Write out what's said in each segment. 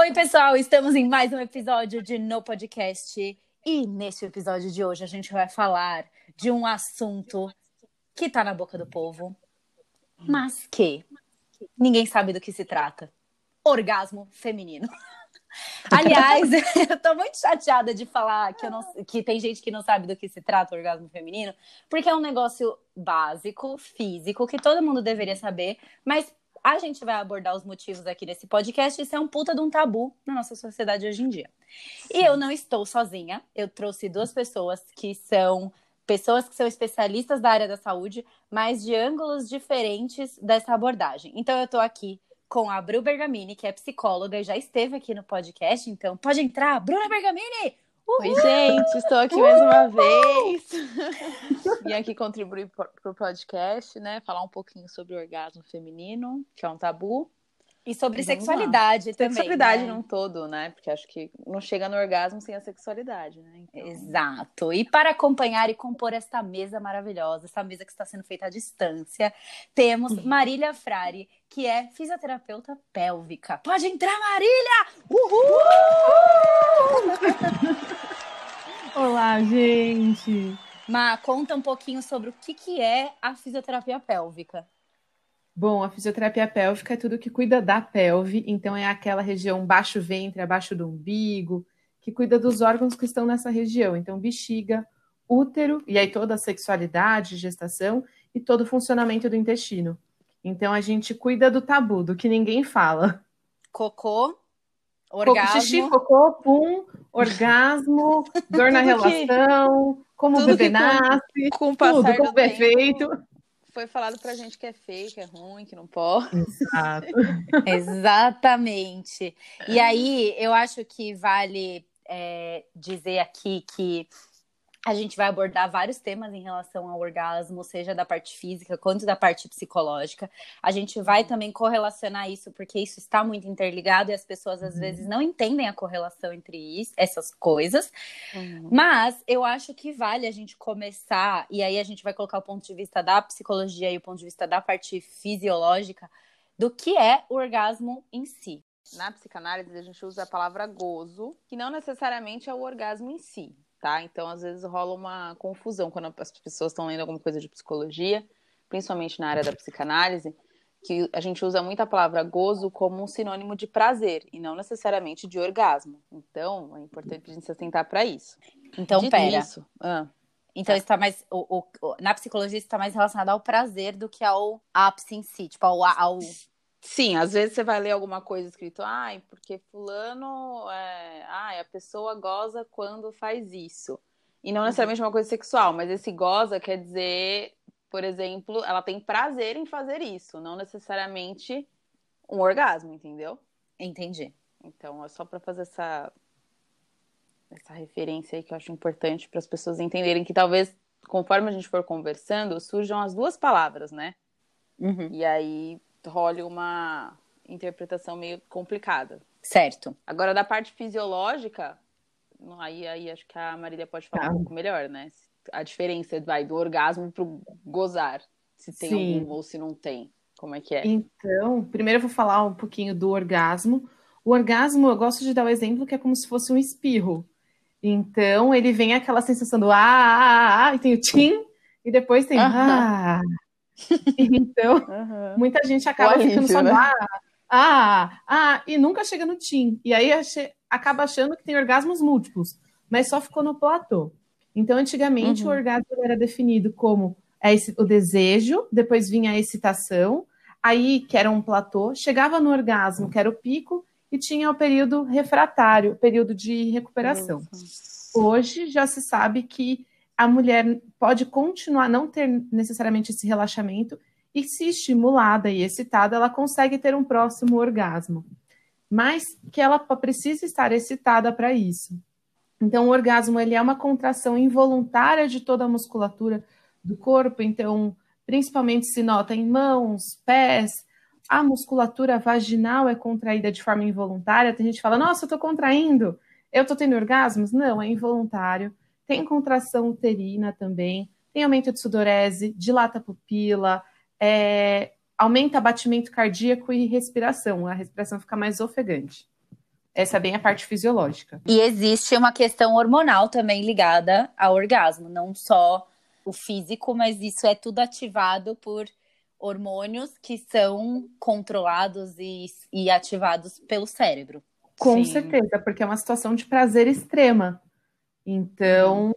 Oi, pessoal, estamos em mais um episódio de No Podcast. E neste episódio de hoje a gente vai falar de um assunto que tá na boca do povo, mas que ninguém sabe do que se trata: orgasmo feminino. Aliás, eu tô muito chateada de falar que, não, que tem gente que não sabe do que se trata o orgasmo feminino, porque é um negócio básico, físico, que todo mundo deveria saber, mas a gente vai abordar os motivos aqui nesse podcast. Isso é um puta de um tabu na nossa sociedade hoje em dia. Sim. E eu não estou sozinha. Eu trouxe duas pessoas que são pessoas que são especialistas da área da saúde, mas de ângulos diferentes dessa abordagem. Então eu estou aqui com a Bru Bergamini, que é psicóloga e já esteve aqui no podcast, então pode entrar, Bruna Bergamini! Oi, gente, estou aqui mais uma vez. Vim aqui contribuir para o podcast, né? Falar um pouquinho sobre o orgasmo feminino, que é um tabu. E sobre sexualidade lá. também. Sexualidade né? num todo, né? Porque acho que não chega no orgasmo sem a sexualidade, né? Então... Exato. E para acompanhar e compor esta mesa maravilhosa, essa mesa que está sendo feita à distância, temos Marília Frari, que é fisioterapeuta pélvica. Pode entrar, Marília! Uhul! Olá, gente! Ma, conta um pouquinho sobre o que, que é a fisioterapia pélvica. Bom, a fisioterapia pélvica é tudo que cuida da pelve, então é aquela região baixo ventre, abaixo do umbigo, que cuida dos órgãos que estão nessa região. Então, bexiga, útero, e aí toda a sexualidade, gestação e todo o funcionamento do intestino. Então, a gente cuida do tabu, do que ninguém fala. Cocô, orgasmo. Xixi, cocô, pum, orgasmo, dor na relação, como o bebê nasce, com, com tudo, como perfeito foi falado pra gente que é feio, que é ruim, que não pode. Exato. Exatamente. E aí, eu acho que vale é, dizer aqui que a gente vai abordar vários temas em relação ao orgasmo, seja da parte física quanto da parte psicológica. A gente vai também correlacionar isso, porque isso está muito interligado e as pessoas às uhum. vezes não entendem a correlação entre isso, essas coisas. Uhum. Mas eu acho que vale a gente começar, e aí a gente vai colocar o ponto de vista da psicologia e o ponto de vista da parte fisiológica do que é o orgasmo em si. Na psicanálise, a gente usa a palavra gozo, que não necessariamente é o orgasmo em si tá? Então, às vezes rola uma confusão quando as pessoas estão lendo alguma coisa de psicologia, principalmente na área da psicanálise, que a gente usa muito a palavra gozo como um sinônimo de prazer e não necessariamente de orgasmo. Então, é importante a gente se atentar para isso. Então, Dito pera. Isso, ah, então, está mais. O, o, na psicologia, está mais relacionado ao prazer do que ao ápice em si, tipo, ao, ao Sim, às vezes você vai ler alguma coisa escrito, ai, porque fulano, é... ai, a pessoa goza quando faz isso. E não necessariamente uma coisa sexual, mas esse goza quer dizer, por exemplo, ela tem prazer em fazer isso, não necessariamente um orgasmo, entendeu? Entendi. Então, é só para fazer essa essa referência aí que eu acho importante para as pessoas entenderem que talvez conforme a gente for conversando, surjam as duas palavras, né? Uhum. E aí role uma interpretação meio complicada. Certo. Agora, da parte fisiológica, aí, aí acho que a Marília pode falar ah. um pouco melhor, né? A diferença vai, do orgasmo pro gozar. Se tem Sim. algum ou se não tem. Como é que é? Então, primeiro eu vou falar um pouquinho do orgasmo. O orgasmo, eu gosto de dar o exemplo que é como se fosse um espirro. Então, ele vem aquela sensação do ah, ah, ah, ah e tem o tim, e depois tem uh -huh. ah, então, uhum. muita gente acaba ficando só né? ah, ah, ah, e nunca chega no tim. E aí acaba achando que tem orgasmos múltiplos, mas só ficou no platô. Então, antigamente, uhum. o orgasmo era definido como é esse, o desejo, depois vinha a excitação, aí, que era um platô, chegava no orgasmo, que era o pico, e tinha o período refratário, o período de recuperação. Hoje já se sabe que a mulher pode continuar não ter necessariamente esse relaxamento e se estimulada e excitada, ela consegue ter um próximo orgasmo. mas que ela precisa estar excitada para isso. Então, o orgasmo ele é uma contração involuntária de toda a musculatura do corpo, então, principalmente se nota em mãos, pés, a musculatura vaginal é contraída de forma involuntária. Tem gente que fala, nossa, eu estou contraindo, eu estou tendo orgasmos. Não, é involuntário. Tem contração uterina também, tem aumento de sudorese, dilata a pupila, é, aumenta batimento cardíaco e respiração. A respiração fica mais ofegante. Essa é bem a parte fisiológica. E existe uma questão hormonal também ligada ao orgasmo, não só o físico, mas isso é tudo ativado por hormônios que são controlados e, e ativados pelo cérebro. Com Sim. certeza, porque é uma situação de prazer extrema. Então,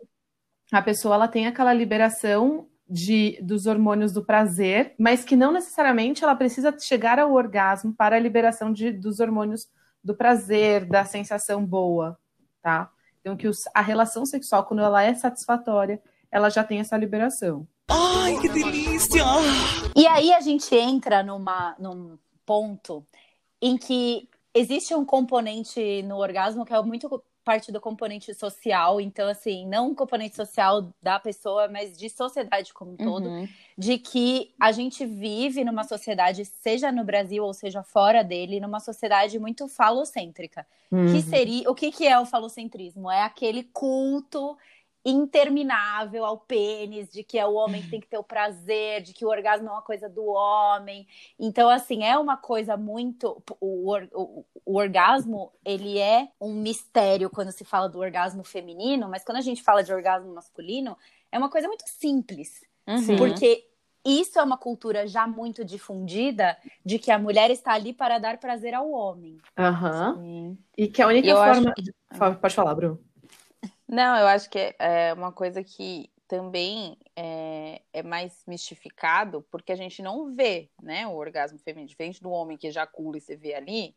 a pessoa ela tem aquela liberação de, dos hormônios do prazer, mas que não necessariamente ela precisa chegar ao orgasmo para a liberação de, dos hormônios do prazer, da sensação boa, tá? Então, que os, a relação sexual, quando ela é satisfatória, ela já tem essa liberação. Ai, que delícia! E aí a gente entra numa, num ponto em que existe um componente no orgasmo que é muito parte do componente social, então, assim, não um componente social da pessoa, mas de sociedade como um todo, uhum. de que a gente vive numa sociedade, seja no Brasil ou seja fora dele, numa sociedade muito falocêntrica. Uhum. Que seria, o que, que é o falocentrismo? É aquele culto interminável ao pênis, de que é o homem que tem que ter o prazer, de que o orgasmo é uma coisa do homem. Então, assim, é uma coisa muito. O, o, o, orgasmo, ele é um mistério quando se fala do orgasmo feminino, mas quando a gente fala de orgasmo masculino, é uma coisa muito simples. Uhum. Porque isso é uma cultura já muito difundida de que a mulher está ali para dar prazer ao homem. Uhum. E que a única forma. Que... Pode falar, Bruno. Não, eu acho que é uma coisa que também é, é, mais mistificado, porque a gente não vê, né, o orgasmo feminino, diferente do homem que ejacula e você vê ali,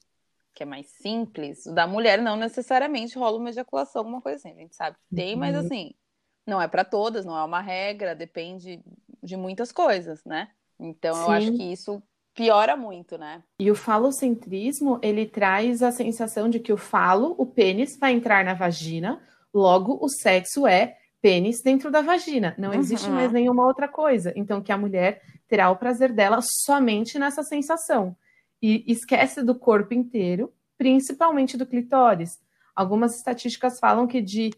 que é mais simples, o da mulher não necessariamente rola uma ejaculação, alguma coisa assim, a gente sabe que tem, mas uhum. assim, não é para todas, não é uma regra, depende de muitas coisas, né? Então Sim. eu acho que isso piora muito, né? E o falocentrismo, ele traz a sensação de que o falo, o pênis, vai entrar na vagina, Logo, o sexo é pênis dentro da vagina. Não uhum. existe mais nenhuma outra coisa. Então, que a mulher terá o prazer dela somente nessa sensação. E esquece do corpo inteiro, principalmente do clitóris. Algumas estatísticas falam que de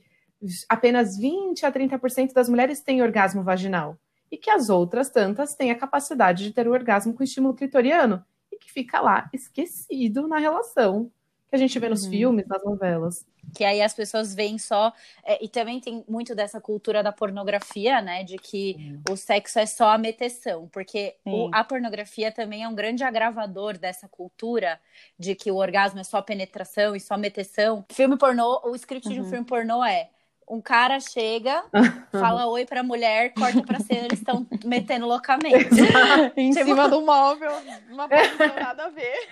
apenas 20 a 30% das mulheres têm orgasmo vaginal. E que as outras tantas têm a capacidade de ter o orgasmo com estímulo clitoriano. E que fica lá esquecido na relação que a gente vê nos uhum. filmes, nas novelas. Que aí as pessoas veem só. É, e também tem muito dessa cultura da pornografia, né? De que uhum. o sexo é só a meteção. Porque o, a pornografia também é um grande agravador dessa cultura de que o orgasmo é só penetração e só meteção. Filme pornô, o script uhum. de um uhum. filme pornô é um cara chega, fala oi pra mulher, corta pra cena, eles estão metendo loucamente. em tipo... cima do móvel, uma posição nada a ver.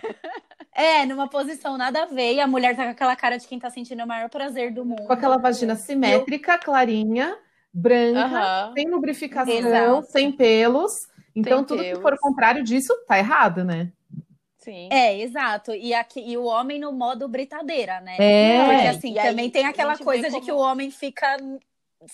É, numa posição nada a ver, e a mulher tá com aquela cara de quem tá sentindo o maior prazer do mundo. Com aquela vagina simétrica, Eu... clarinha, branca, sem lubrificação, Exato. sem pelos. Então, sem tudo pelos. que for o contrário disso tá errado, né? Sim. É, exato. E, aqui, e o homem no modo britadeira, né? É. Porque assim, e também aí, tem aquela coisa como... de que o homem fica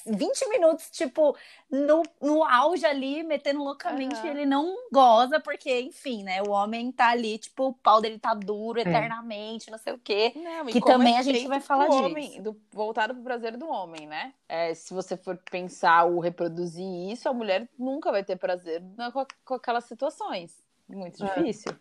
20 minutos, tipo, no, no auge ali, metendo loucamente, uhum. ele não goza, porque, enfim, né? O homem tá ali, tipo, o pau dele tá duro é. eternamente, não sei o quê. Não, que também é a gente vai falar disso. Homem, do, voltado pro prazer do homem, né? É, se você for pensar ou reproduzir isso, a mulher nunca vai ter prazer com, com aquelas situações. Muito é.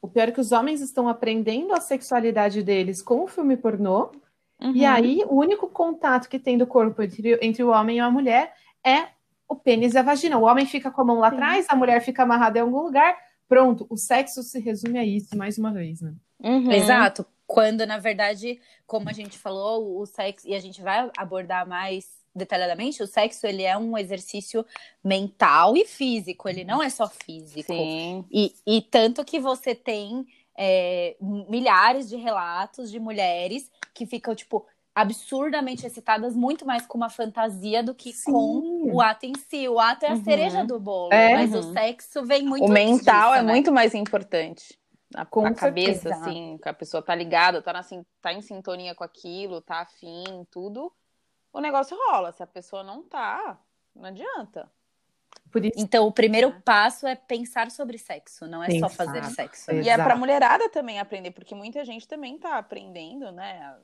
O pior é que os homens estão aprendendo a sexualidade deles com o filme pornô. Uhum. E aí, o único contato que tem do corpo entre, entre o homem e a mulher é o pênis e a vagina. O homem fica com a mão lá atrás, a mulher fica amarrada em algum lugar. Pronto, o sexo se resume a isso, mais uma vez, né? Uhum. Exato. Quando, na verdade, como a gente falou, o sexo, e a gente vai abordar mais detalhadamente, o sexo ele é um exercício mental e físico, ele não é só físico. Sim. E, e tanto que você tem é, milhares de relatos de mulheres que ficam, tipo, absurdamente excitadas, muito mais com uma fantasia do que Sim. com o ato em si. O ato é a uhum. cereja do bolo, é. mas uhum. o sexo vem muito O mental disso, é né? muito mais importante. na, Com na cabeça, assim, que a pessoa tá ligada, tá, na, sin- tá em sintonia com aquilo, tá afim, tudo, o negócio rola. Se a pessoa não tá, não adianta. Por isso, Então, o primeiro passo é pensar sobre sexo, não é só Pensar. fazer sexo. É. E é pra mulherada também aprender, porque muita gente também tá aprendendo, né?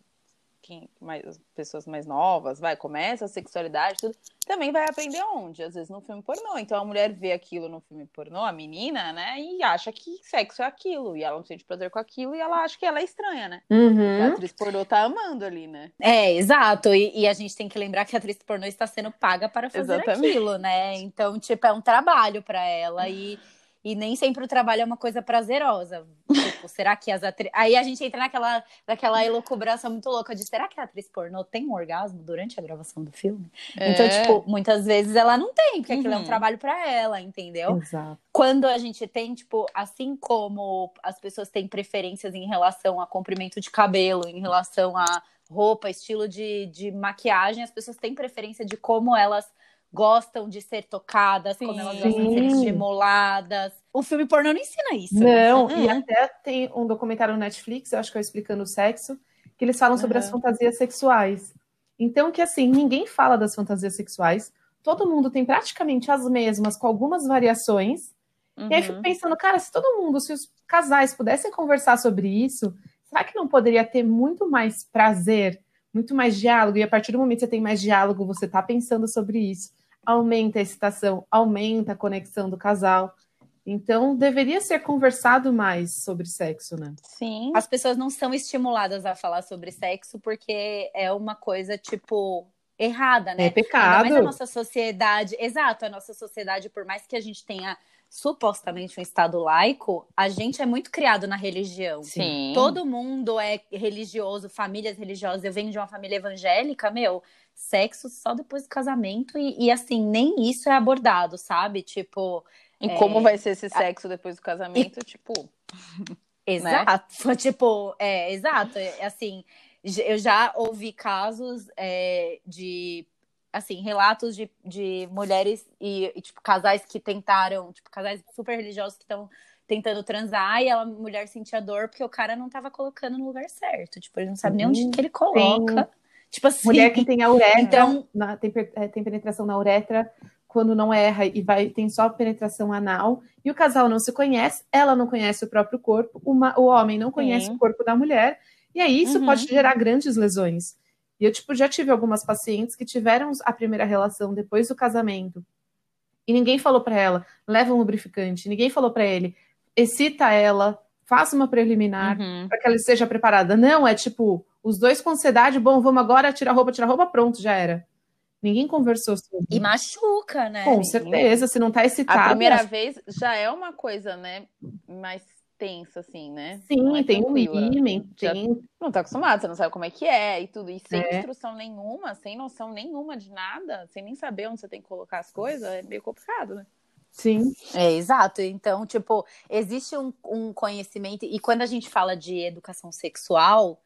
Quem, mais, as pessoas mais novas, vai, começa a sexualidade, tudo, também vai aprender onde? Às vezes no filme pornô. Então a mulher vê aquilo no filme pornô, a menina, né? E acha que sexo é aquilo. E ela não sente prazer com aquilo e ela acha que ela é estranha, né? E a Uhum. atriz pornô tá amando ali, né? É, exato. E, e a gente tem que lembrar que a atriz pornô está sendo paga para fazer Exatamente. aquilo, né? Então, tipo, é um trabalho para ela e, e nem sempre o trabalho é uma coisa prazerosa. Tipo, será que as atrizes. Aí a gente entra naquela, naquela elucubração muito louca de será que a atriz pornô tem um orgasmo durante a gravação do filme? Então, É. tipo, muitas vezes ela não tem, porque aquilo é um Uhum. trabalho para ela, entendeu? Exato. quando a gente tem, tipo, assim como as pessoas têm preferências em relação a comprimento de cabelo, em relação a roupa, estilo de, de maquiagem, as pessoas têm preferência de como elas gostam de ser tocadas, como elas gostam de ser Sim. estimuladas. O filme pornô não ensina isso. Não, e Uhum. até tem um documentário no Netflix, eu acho que é Explicando o Sexo, que eles falam sobre Uhum. as fantasias sexuais. Então, que assim, ninguém fala das fantasias sexuais, todo mundo tem praticamente as mesmas, com algumas variações. E aí eu fico Uhum. pensando, cara, se todo mundo, se os casais pudessem conversar sobre isso, será que não poderia ter muito mais prazer, muito mais diálogo? E a partir do momento que você tem mais diálogo, você tá pensando sobre isso, aumenta a excitação, aumenta a conexão do casal. Então, deveria ser conversado mais sobre sexo, né? Sim. As pessoas não são estimuladas a falar sobre sexo porque é uma coisa, tipo, errada, né? É pecado. mais a nossa sociedade, exato, a nossa sociedade, por mais que a gente tenha supostamente um estado laico, a gente é muito criado na religião. Sim. Todo mundo é religioso, famílias religiosas. Eu venho de uma família evangélica, meu, sexo só depois do casamento e, e, assim, nem isso é abordado, sabe? Tipo, E É. como vai ser esse sexo depois do casamento, tipo. Exato, tipo, é, exato, é, assim, eu já ouvi casos é, de, assim, relatos de, de mulheres e, e, tipo, casais que tentaram, tipo, casais super religiosos que estão tentando transar e a mulher sentia dor porque o cara não tava colocando no lugar certo, tipo, ele não sabe nem onde que ele coloca, tipo assim, Mulher que tem a uretra, Então- na- tem, é, tem penetração na uretra, quando não erra e vai tem só penetração anal, e o casal não se conhece, ela não conhece o próprio corpo, uma- o homem não conhece Sim. o corpo da mulher, e aí isso Uhum. pode gerar grandes lesões. E eu, tipo, já tive algumas pacientes que tiveram a primeira relação depois do casamento, e ninguém falou pra ela, leva um lubrificante, ninguém falou pra ele, excita ela, faça uma preliminar, Uhum. para que ela esteja preparada. Não, é tipo, os dois com ansiedade, bom, vamos agora tirar roupa, tirar roupa, pronto, já era. Ninguém conversou sobre. e machuca, né? Com certeza, se não tá excitado. A primeira vez já é uma coisa, né? Mais tensa, assim, né? Sim, é tem um Já tem. Não tá acostumado, você não sabe como é que é e tudo. E sem É. instrução nenhuma, sem noção nenhuma de nada, sem nem saber onde você tem que colocar as coisas, é meio complicado, né? Sim. É, exato. Então, tipo, existe um, um conhecimento, e quando a gente fala de educação sexual,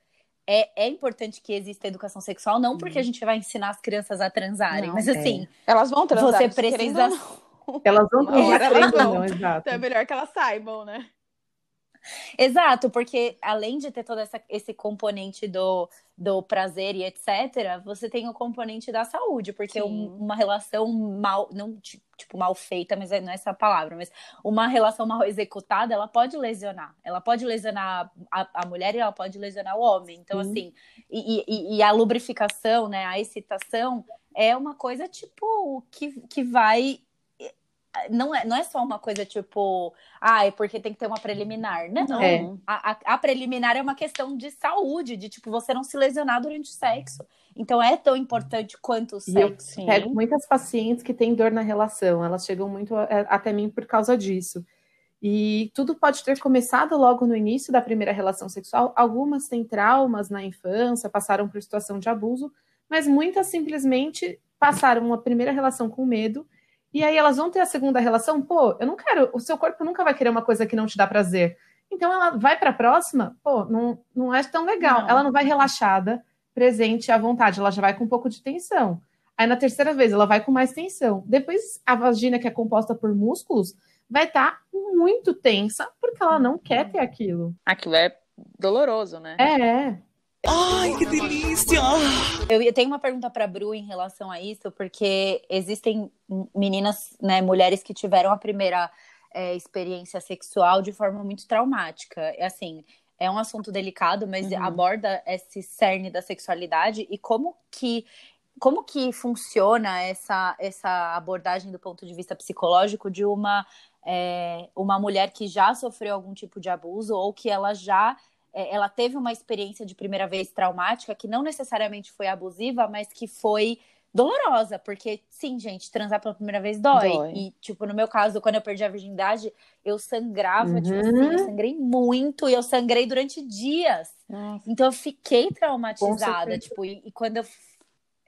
é, é importante que exista educação sexual, não porque a gente vai ensinar as crianças a transarem, Não, mas é. assim, Elas vão transar. você precisa. Elas vão ter elas vão. não, exato. Então é melhor que elas saibam, né? Exato, porque além de ter todo essa, esse componente do, do prazer e etc., você tem o componente da saúde, porque um- uma relação mal, não ti- tipo mal feita, mas é- não é essa palavra, mas uma relação mal executada, ela pode lesionar. Ela pode lesionar a, a mulher e ela pode lesionar o homem. Então, Sim. assim, e, e- e a lubrificação, né, a excitação é uma coisa, tipo, que, que vai. Não é, não é só uma coisa tipo, ah, é porque tem que ter uma preliminar. Não, É. a, a- a preliminar é uma questão de saúde, de tipo, você não se lesionar durante o sexo. Então é tão importante quanto o eu sexo. Sim. Pego muitas pacientes que têm dor na relação, elas chegam muito a- até mim por causa disso. E tudo pode ter começado logo no início da primeira relação sexual. Algumas têm traumas na infância, passaram por situação de abuso, mas muitas simplesmente passaram uma primeira relação com medo. E aí elas vão ter a segunda relação, pô, eu não quero, o seu corpo nunca vai querer uma coisa que não te dá prazer. Então ela vai para a próxima, pô, não, não é tão legal. Não. Ela não vai relaxada, presente à vontade, ela já vai com um pouco de tensão. Aí na terceira vez ela vai com mais tensão. Depois a vagina que é composta por músculos vai estar muito tensa porque ela não quer ter aquilo. Aquilo é doloroso, né? É. Ai, que delícia! Eu tenho uma pergunta para Bru em relação a isso, porque existem meninas, né, mulheres que tiveram a primeira é, experiência sexual de forma muito traumática. É assim, é um assunto delicado, mas Uhum. aborda esse cerne da sexualidade e como que como que funciona essa, essa abordagem do ponto de vista psicológico de uma é, uma mulher que já sofreu algum tipo de abuso ou que ela já ela teve uma experiência de primeira vez traumática que não necessariamente foi abusiva, mas que foi dolorosa, porque sim, gente, transar pela primeira vez dói. Dói. E tipo, no meu caso, quando eu perdi a virgindade, eu sangrava, tipo Uhum. assim, eu sangrei muito e eu sangrei durante dias. Nossa. Então eu fiquei traumatizada, tipo, e, e quando eu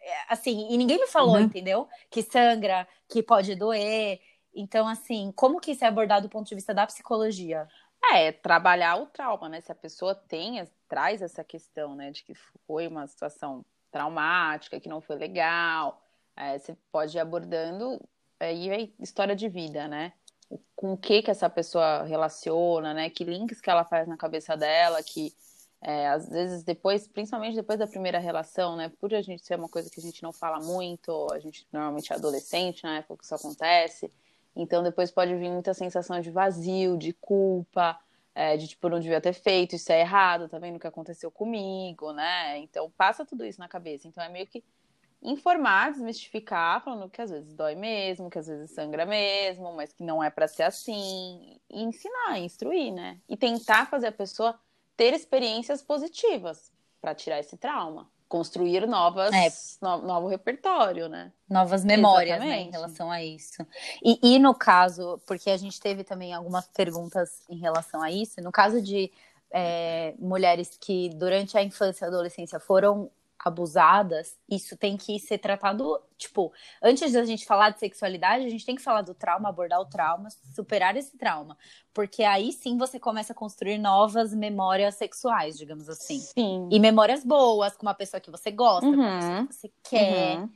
é, assim, e ninguém me falou, Uhum. entendeu? Que sangra, que pode doer. Então, assim, como que isso é abordado do ponto de vista da psicologia? É, trabalhar o trauma, né? Se a pessoa tem, traz essa questão, né, de que foi uma situação traumática, que não foi legal, é, você pode ir abordando aí é história de vida, né? Com o que que essa pessoa relaciona, né? Que links que ela faz na cabeça dela, que é, às vezes depois, principalmente depois da primeira relação, né? Por a gente ser uma coisa que a gente não fala muito, a gente normalmente é adolescente na época que isso acontece, então depois pode vir muita sensação de vazio, de culpa, é, de tipo, não devia ter feito, isso é errado, tá vendo o que aconteceu comigo, né? Então passa tudo isso na cabeça. Então é meio que informar, desmistificar, falando que às vezes dói mesmo, que às vezes sangra mesmo, mas que não é pra ser assim. E ensinar, instruir, né? E tentar fazer a pessoa ter experiências positivas pra tirar esse trauma. Construir novas, É. no- novo repertório, né? Novas memórias, né, em relação a isso. E, e no caso, porque a gente teve também algumas perguntas em relação a isso, no caso de é, mulheres que durante a infância e adolescência foram abusadas, isso tem que ser tratado, tipo, antes da gente falar de sexualidade, a gente tem que falar do trauma, abordar o trauma, superar esse trauma, porque aí sim você começa a construir novas memórias sexuais, digamos assim. Sim. E memórias boas, com uma pessoa que você gosta, com uma Uhum. pessoa que você quer. Uhum.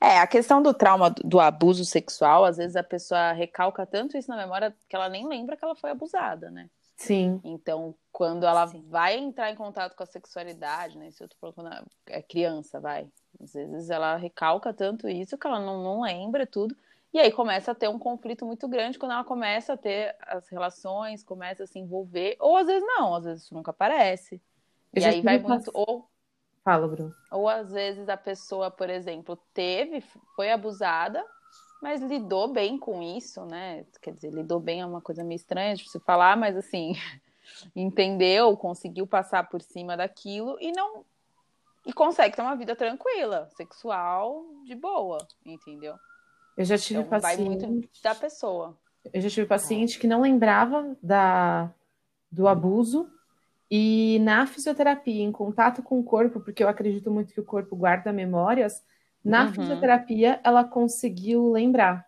É, a questão do trauma do abuso sexual, às vezes a pessoa recalca tanto isso na memória que ela nem lembra que ela foi abusada, né? Sim. Então, quando ela Sim. vai entrar em contato com a sexualidade, né? Se eu tô falando é criança, vai. Às vezes ela recalca tanto isso que ela não, não lembra tudo. E aí começa a ter um conflito muito grande quando ela começa a ter as relações, começa a se envolver. Ou às vezes não, às vezes isso nunca aparece. Eu e aí vai muito. Ou Fala, Bruno. ou às vezes a pessoa, por exemplo, teve, foi abusada, mas lidou bem com isso, né? Quer dizer, lidou bem é uma coisa meio estranha de se falar, mas assim, entendeu, conseguiu passar por cima daquilo e não e consegue ter uma vida tranquila, sexual, de boa, entendeu? Eu já tive Então vai paciente. muito da pessoa. Eu já tive paciente que não lembrava da, do abuso e na fisioterapia, em contato com o corpo, porque eu acredito muito que o corpo guarda memórias, na Uhum. fisioterapia ela conseguiu lembrar.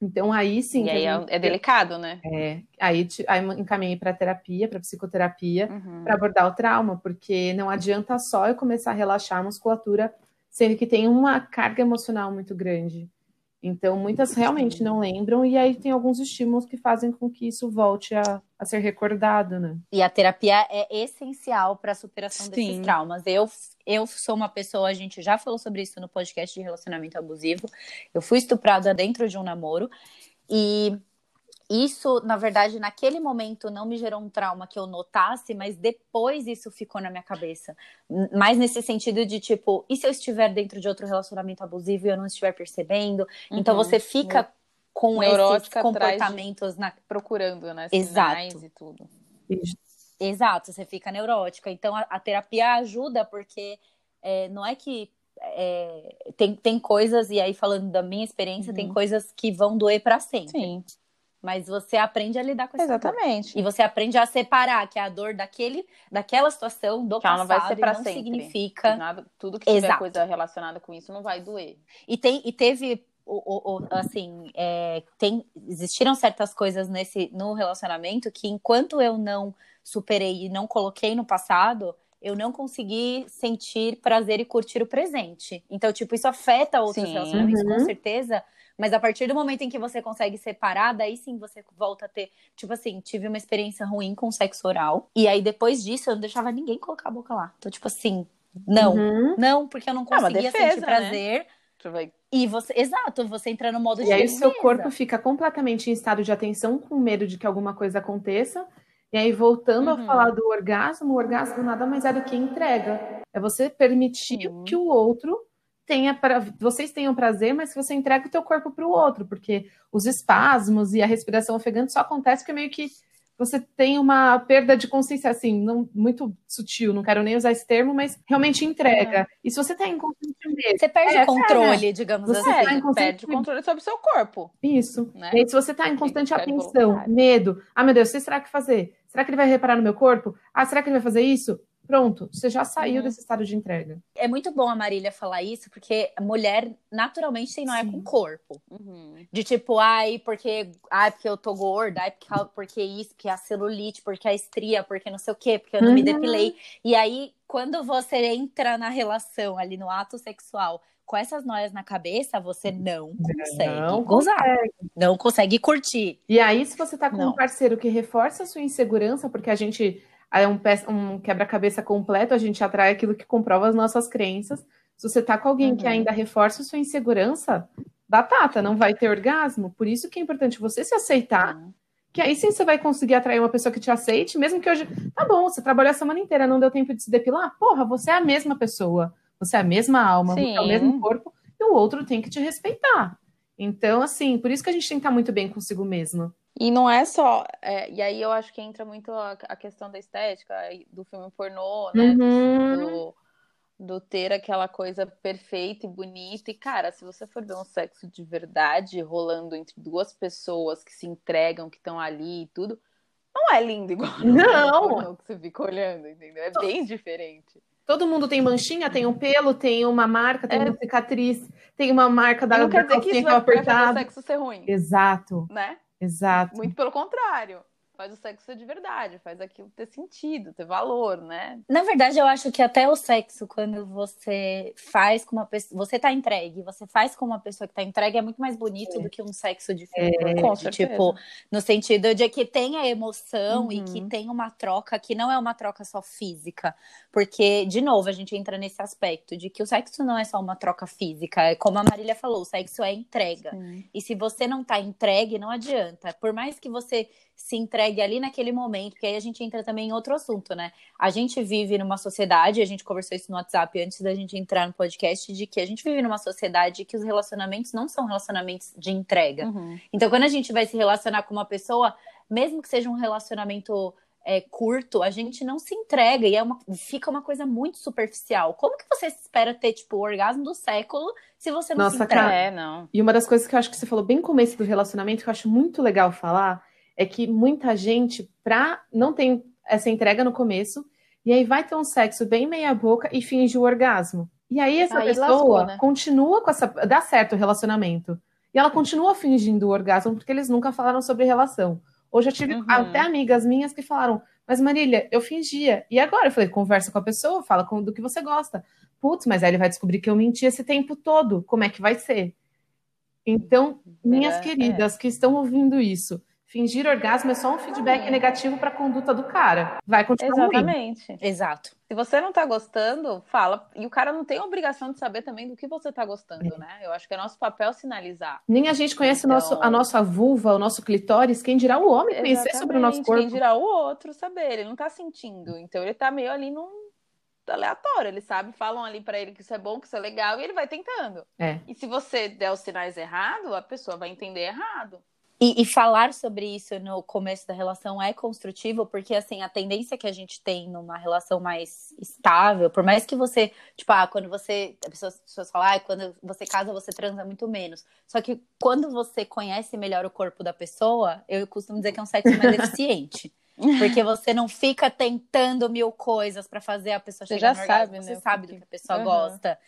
Então aí sim, e aí é, gente- é delicado, né? é, aí, te- aí eu encaminhei para terapia, para psicoterapia, Uhum. para abordar o trauma, porque não adianta só eu começar a relaxar a musculatura, sendo que tem uma carga emocional muito grande. Então, muitas realmente não lembram, e aí tem alguns estímulos que fazem com que isso volte a, a ser recordado, né? E a terapia é essencial para a superação desses Sim. traumas. Eu, eu sou uma pessoa, a gente já falou sobre isso no podcast de relacionamento abusivo. Eu fui estuprada dentro de um namoro e isso, na verdade, naquele momento não me gerou um trauma que eu notasse, mas depois isso ficou na minha cabeça. Mais nesse sentido de tipo, e se eu estiver dentro de outro relacionamento abusivo e eu não estiver percebendo? Então Uhum. você fica com esses Neurótica de- comportamentos na procurando, né? Exato. E tudo. Exato, você fica neurótica. Então a, a terapia ajuda porque é, não é que é, tem, tem coisas, e aí falando da minha experiência, tem Uhum. coisas que vão doer para sempre. Sim, Mas você aprende a lidar com essa dor. exatamente. E você aprende a separar que é a dor daquele, daquela situação do Que ela não vai passado ser pra não sempre. significa. Nada, tudo que tiver Exato. coisa relacionada com isso não vai doer. E, tem, e teve, o, o- o- assim, é, tem, existiram certas coisas nesse no relacionamento que enquanto eu não superei e não coloquei no passado, eu não consegui sentir prazer e curtir o presente. Então, tipo, isso afeta outros Sim. relacionamentos, com Uhum. certeza, Mas a partir do momento em que você consegue separar, daí sim você volta a ter. Tipo assim, tive uma experiência ruim com sexo oral. E aí depois disso eu não deixava ninguém colocar a boca lá. Então, tipo assim, não. Uhum. Não, porque eu não É uma conseguia defesa, sentir né? prazer. Você vai- E você. Exato, você entra no modo de E aí o seu corpo fica completamente em estado de atenção, com medo de que alguma coisa aconteça. E aí, voltando Uhum. a falar do orgasmo, o orgasmo nada mais é do que entrega. É você permitir Sim. que o outro tenha pra... vocês tenham prazer, mas que você entregue o teu corpo para o outro, porque os espasmos e a respiração ofegante só acontece porque meio que você tem uma perda de consciência, assim, não, muito sutil, não quero nem usar esse termo, mas realmente entrega. E se você tá inconsciente mesmo, Você perde É, o controle, digamos Você assim. tá É, inconsciente. perde o controle sobre o seu corpo. Isso. Né? E se você tá em constante atenção, medo, ah, meu Deus, o que será que fazer? Será que ele vai reparar no meu corpo? Ah, será que ele vai fazer isso? Pronto, você já saiu Uhum. desse estado de entrega. É muito bom a Marília falar isso, porque mulher naturalmente tem noia Sim. com o corpo. Uhum. De tipo, ai, porque, ai, porque eu tô gorda, ai, porque, porque isso, porque a celulite, porque a estria, porque não sei o quê, porque eu não me Uhum. depilei. E aí, quando você entra na relação ali no ato sexual com essas noias na cabeça, você não consegue Não gozar. Não consegue curtir. E aí, se você tá com Não. um parceiro que reforça a sua insegurança, porque a gente é um, um quebra-cabeça completo, a gente atrai aquilo que comprova as nossas crenças. Se você tá com alguém que Uhum. ainda reforça sua insegurança, batata, não vai ter orgasmo. Por isso que é importante você se aceitar, Uhum. que aí sim você vai conseguir atrair uma pessoa que te aceite, mesmo que hoje. Tá bom, você trabalhou a semana inteira, não deu tempo de se depilar? Porra, você é a mesma pessoa. Você é a mesma alma, você é o Sim. mesmo corpo, e o outro tem que te respeitar. Então, assim, por isso que a gente tem que estar muito bem consigo mesmo. E não é só. é, e aí eu acho que entra muito a, a questão da estética do filme pornô, né? Uhum. Do, do ter aquela coisa perfeita e bonita. E, cara, se você for ver um sexo de verdade rolando entre duas pessoas que se entregam, que estão ali e tudo, não é lindo igual Não. pornô que você fica olhando, entendeu? É bem diferente. Todo mundo tem manchinha, tem um pelo, tem uma marca, tem É. uma cicatriz, tem uma marca da, não da quer dizer que isso que é vai, fazer apertada. sexo ser ruim, Exato, né? Exato. Muito pelo contrário. Faz o sexo ser de verdade, faz aquilo ter sentido, ter valor, né? Na verdade, eu acho que até o sexo, quando você faz com uma pessoa. Você tá entregue, você faz com uma pessoa que tá entregue, é muito mais bonito do que um sexo de filme. É. Com de, certeza. tipo, no sentido de que tem a emoção e Uhum. que tem uma troca que não é uma troca só física. Porque, de novo, a gente entra nesse aspecto de que o sexo não é só uma troca física. É como a Marília falou, o sexo é entrega. E se você não tá entregue, não adianta. Por mais que você se entregue ali naquele momento, porque aí a gente entra também em outro assunto, né? A gente vive numa sociedade, a gente conversou isso no WhatsApp antes da gente entrar no podcast, de que a gente vive numa sociedade que os relacionamentos não são relacionamentos de entrega. Uhum. Então, quando a gente vai se relacionar com uma pessoa, mesmo que seja um relacionamento é, curto, a gente não se entrega e é uma, fica uma coisa muito superficial. Como que você espera ter, tipo, o orgasmo do século se você não se Nossa, entrega? cara. É, não. E uma das coisas que eu acho que você falou bem no começo do relacionamento, que eu acho muito legal falar, é que muita gente, pra não tem essa entrega no começo, e aí vai ter um sexo bem meia boca e finge o orgasmo. E aí essa Aí pessoa lascou, né? continua com essa. dá certo o relacionamento. E ela continua fingindo o orgasmo porque eles nunca falaram sobre relação. Hoje eu tive Uhum. até amigas minhas que falaram, mas Marília, eu fingia. E agora? Eu falei, conversa com a pessoa, fala com, do que você gosta. Putz, mas aí ele vai descobrir que eu menti esse tempo todo. Como é que vai ser? Então, minhas É, queridas que estão ouvindo isso, fingir orgasmo é só um feedback negativo para a conduta do cara. Vai continuar ruim. Exatamente. Exato. Se você não tá gostando, fala. E o cara não tem a obrigação de saber também do que você tá gostando, É. né? Eu acho que é nosso papel sinalizar. Nem a gente conhece o nosso, Então- a nossa vulva, o nosso clitóris, quem dirá o homem conhecer sobre o nosso Exatamente. corpo. Quem dirá o outro saber, ele não tá sentindo. Então ele tá meio ali num aleatório, ele sabe, falam ali pra ele que isso é bom, que isso é legal, e ele vai tentando. É. E se você der os sinais errados, a pessoa vai entender errado. E, e falar sobre isso no começo da relação é construtivo, porque assim, a tendência que a gente tem numa relação mais estável, por mais que você, tipo, ah, quando você. As pessoas, as pessoas falam, ah, quando você casa, você transa muito menos. Só que quando você conhece melhor o corpo da pessoa, eu costumo dizer que é um sexo mais eficiente. Porque você não fica tentando mil coisas pra fazer a pessoa Você chegar já no orgasmo, sabe, você né, sabe do que a pessoa Aham. gosta.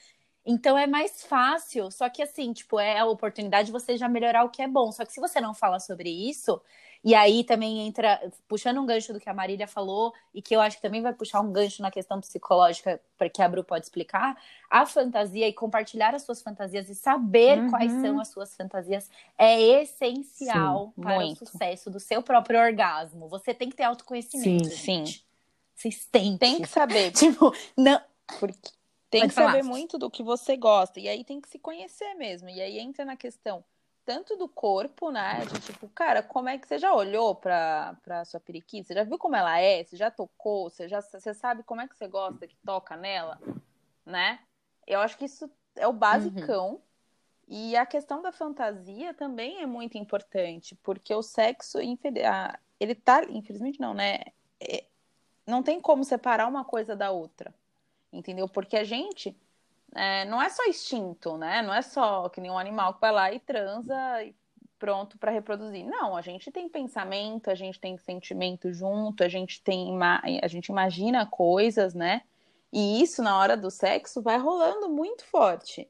Então é mais fácil, só que assim, tipo, é a oportunidade de você já melhorar o que é bom. Só que se você não fala sobre isso, E aí também entra, puxando um gancho do que a Marília falou, e que eu acho que também vai puxar um gancho na questão psicológica, para que a Bru pode explicar, a fantasia e compartilhar as suas fantasias e saber Uhum. quais são as suas fantasias é essencial Sim, para muito. o sucesso do seu próprio orgasmo. Você tem que ter autoconhecimento. Sim, gente. Vocês têm. Tem que saber, Tipo, não. porque tem Pode que saber muito do que você gosta. E aí tem que se conhecer mesmo. E aí entra na questão tanto do corpo, né? De tipo, cara, como é que você já olhou pra, pra sua periquita? Você já viu como ela é? Você já tocou? Você já você sabe como é que você gosta que toca nela? Né? Eu acho que isso é o basicão. E a questão da fantasia também é muito importante, porque o sexo, ele tá, infelizmente não, né? É- não tem como separar uma coisa da outra, entendeu? Porque a gente é, não é só instinto, né? Não é só que nem um animal que vai lá e transa e pronto para reproduzir. Não, a gente tem pensamento, a gente tem sentimento junto, a gente tem a gente imagina coisas, né? E isso na hora do sexo vai rolando muito forte.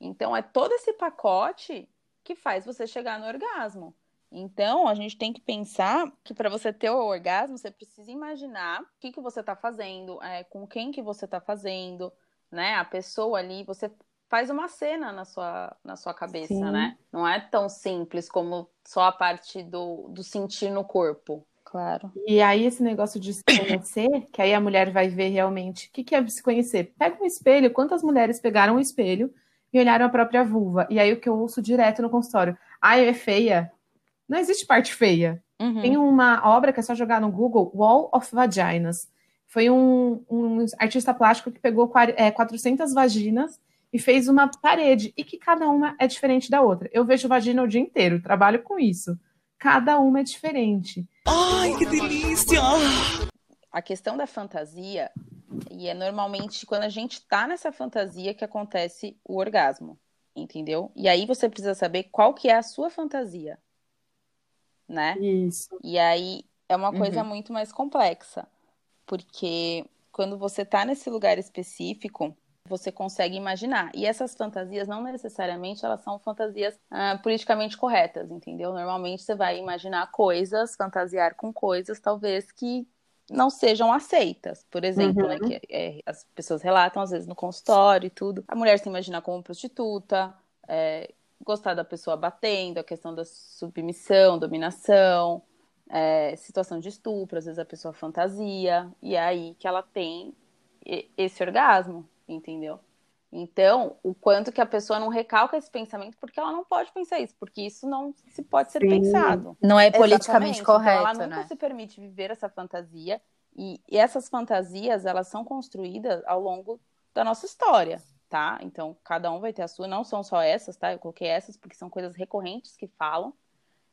Então é todo esse pacote que faz você chegar no orgasmo. Então a gente tem que pensar que para você ter o orgasmo, você precisa imaginar o que, que você está fazendo, é, com quem que você está fazendo, né? A pessoa ali, você faz uma cena na sua, na sua cabeça, Sim. né? Não é tão simples como só a parte do, do sentir no corpo. Claro. E aí, esse negócio de se conhecer, que aí a mulher vai ver realmente o que, que é se conhecer. Pega um espelho, quantas mulheres pegaram um espelho e olharam a própria vulva? E aí, o que eu ouço direto no consultório: ai, é feia. Não existe parte feia. Uhum. Tem uma obra que é só jogar no Google, Wall of Vaginas. Foi um, um artista plástico que pegou quar- é, 400 vaginas e fez uma parede, e que cada uma é diferente da outra. Eu vejo vagina o dia inteiro, trabalho com isso. Cada uma é diferente. Ai, que delícia! a questão da fantasia, e é normalmente quando a gente tá nessa fantasia que acontece o orgasmo, entendeu? E aí você precisa saber qual que é a sua fantasia, né? Isso. E aí é uma coisa Uhum. muito mais complexa, porque quando você tá nesse lugar específico, você consegue imaginar. E essas fantasias não necessariamente elas são fantasias ah, politicamente corretas, entendeu? Normalmente você vai imaginar coisas, fantasiar com coisas, talvez que não sejam aceitas. Por exemplo, Uhum. né, que é, as pessoas relatam às vezes no consultório e tudo. A mulher se imagina como prostituta, é, gostar da pessoa batendo, a questão da submissão, dominação, é, situação de estupro, às vezes a pessoa fantasia, e é aí que ela tem esse orgasmo, entendeu? Então, o quanto que a pessoa não recalca esse pensamento, porque ela não pode pensar isso, porque isso não se pode ser Sim. pensado. Não é politicamente Exatamente. correto, então, ela nunca né? se permite viver essa fantasia, e, e essas fantasias, elas são construídas ao longo da nossa história, tá? Então, cada um vai ter a sua, não são só essas, tá? Eu coloquei essas porque são coisas recorrentes que falam.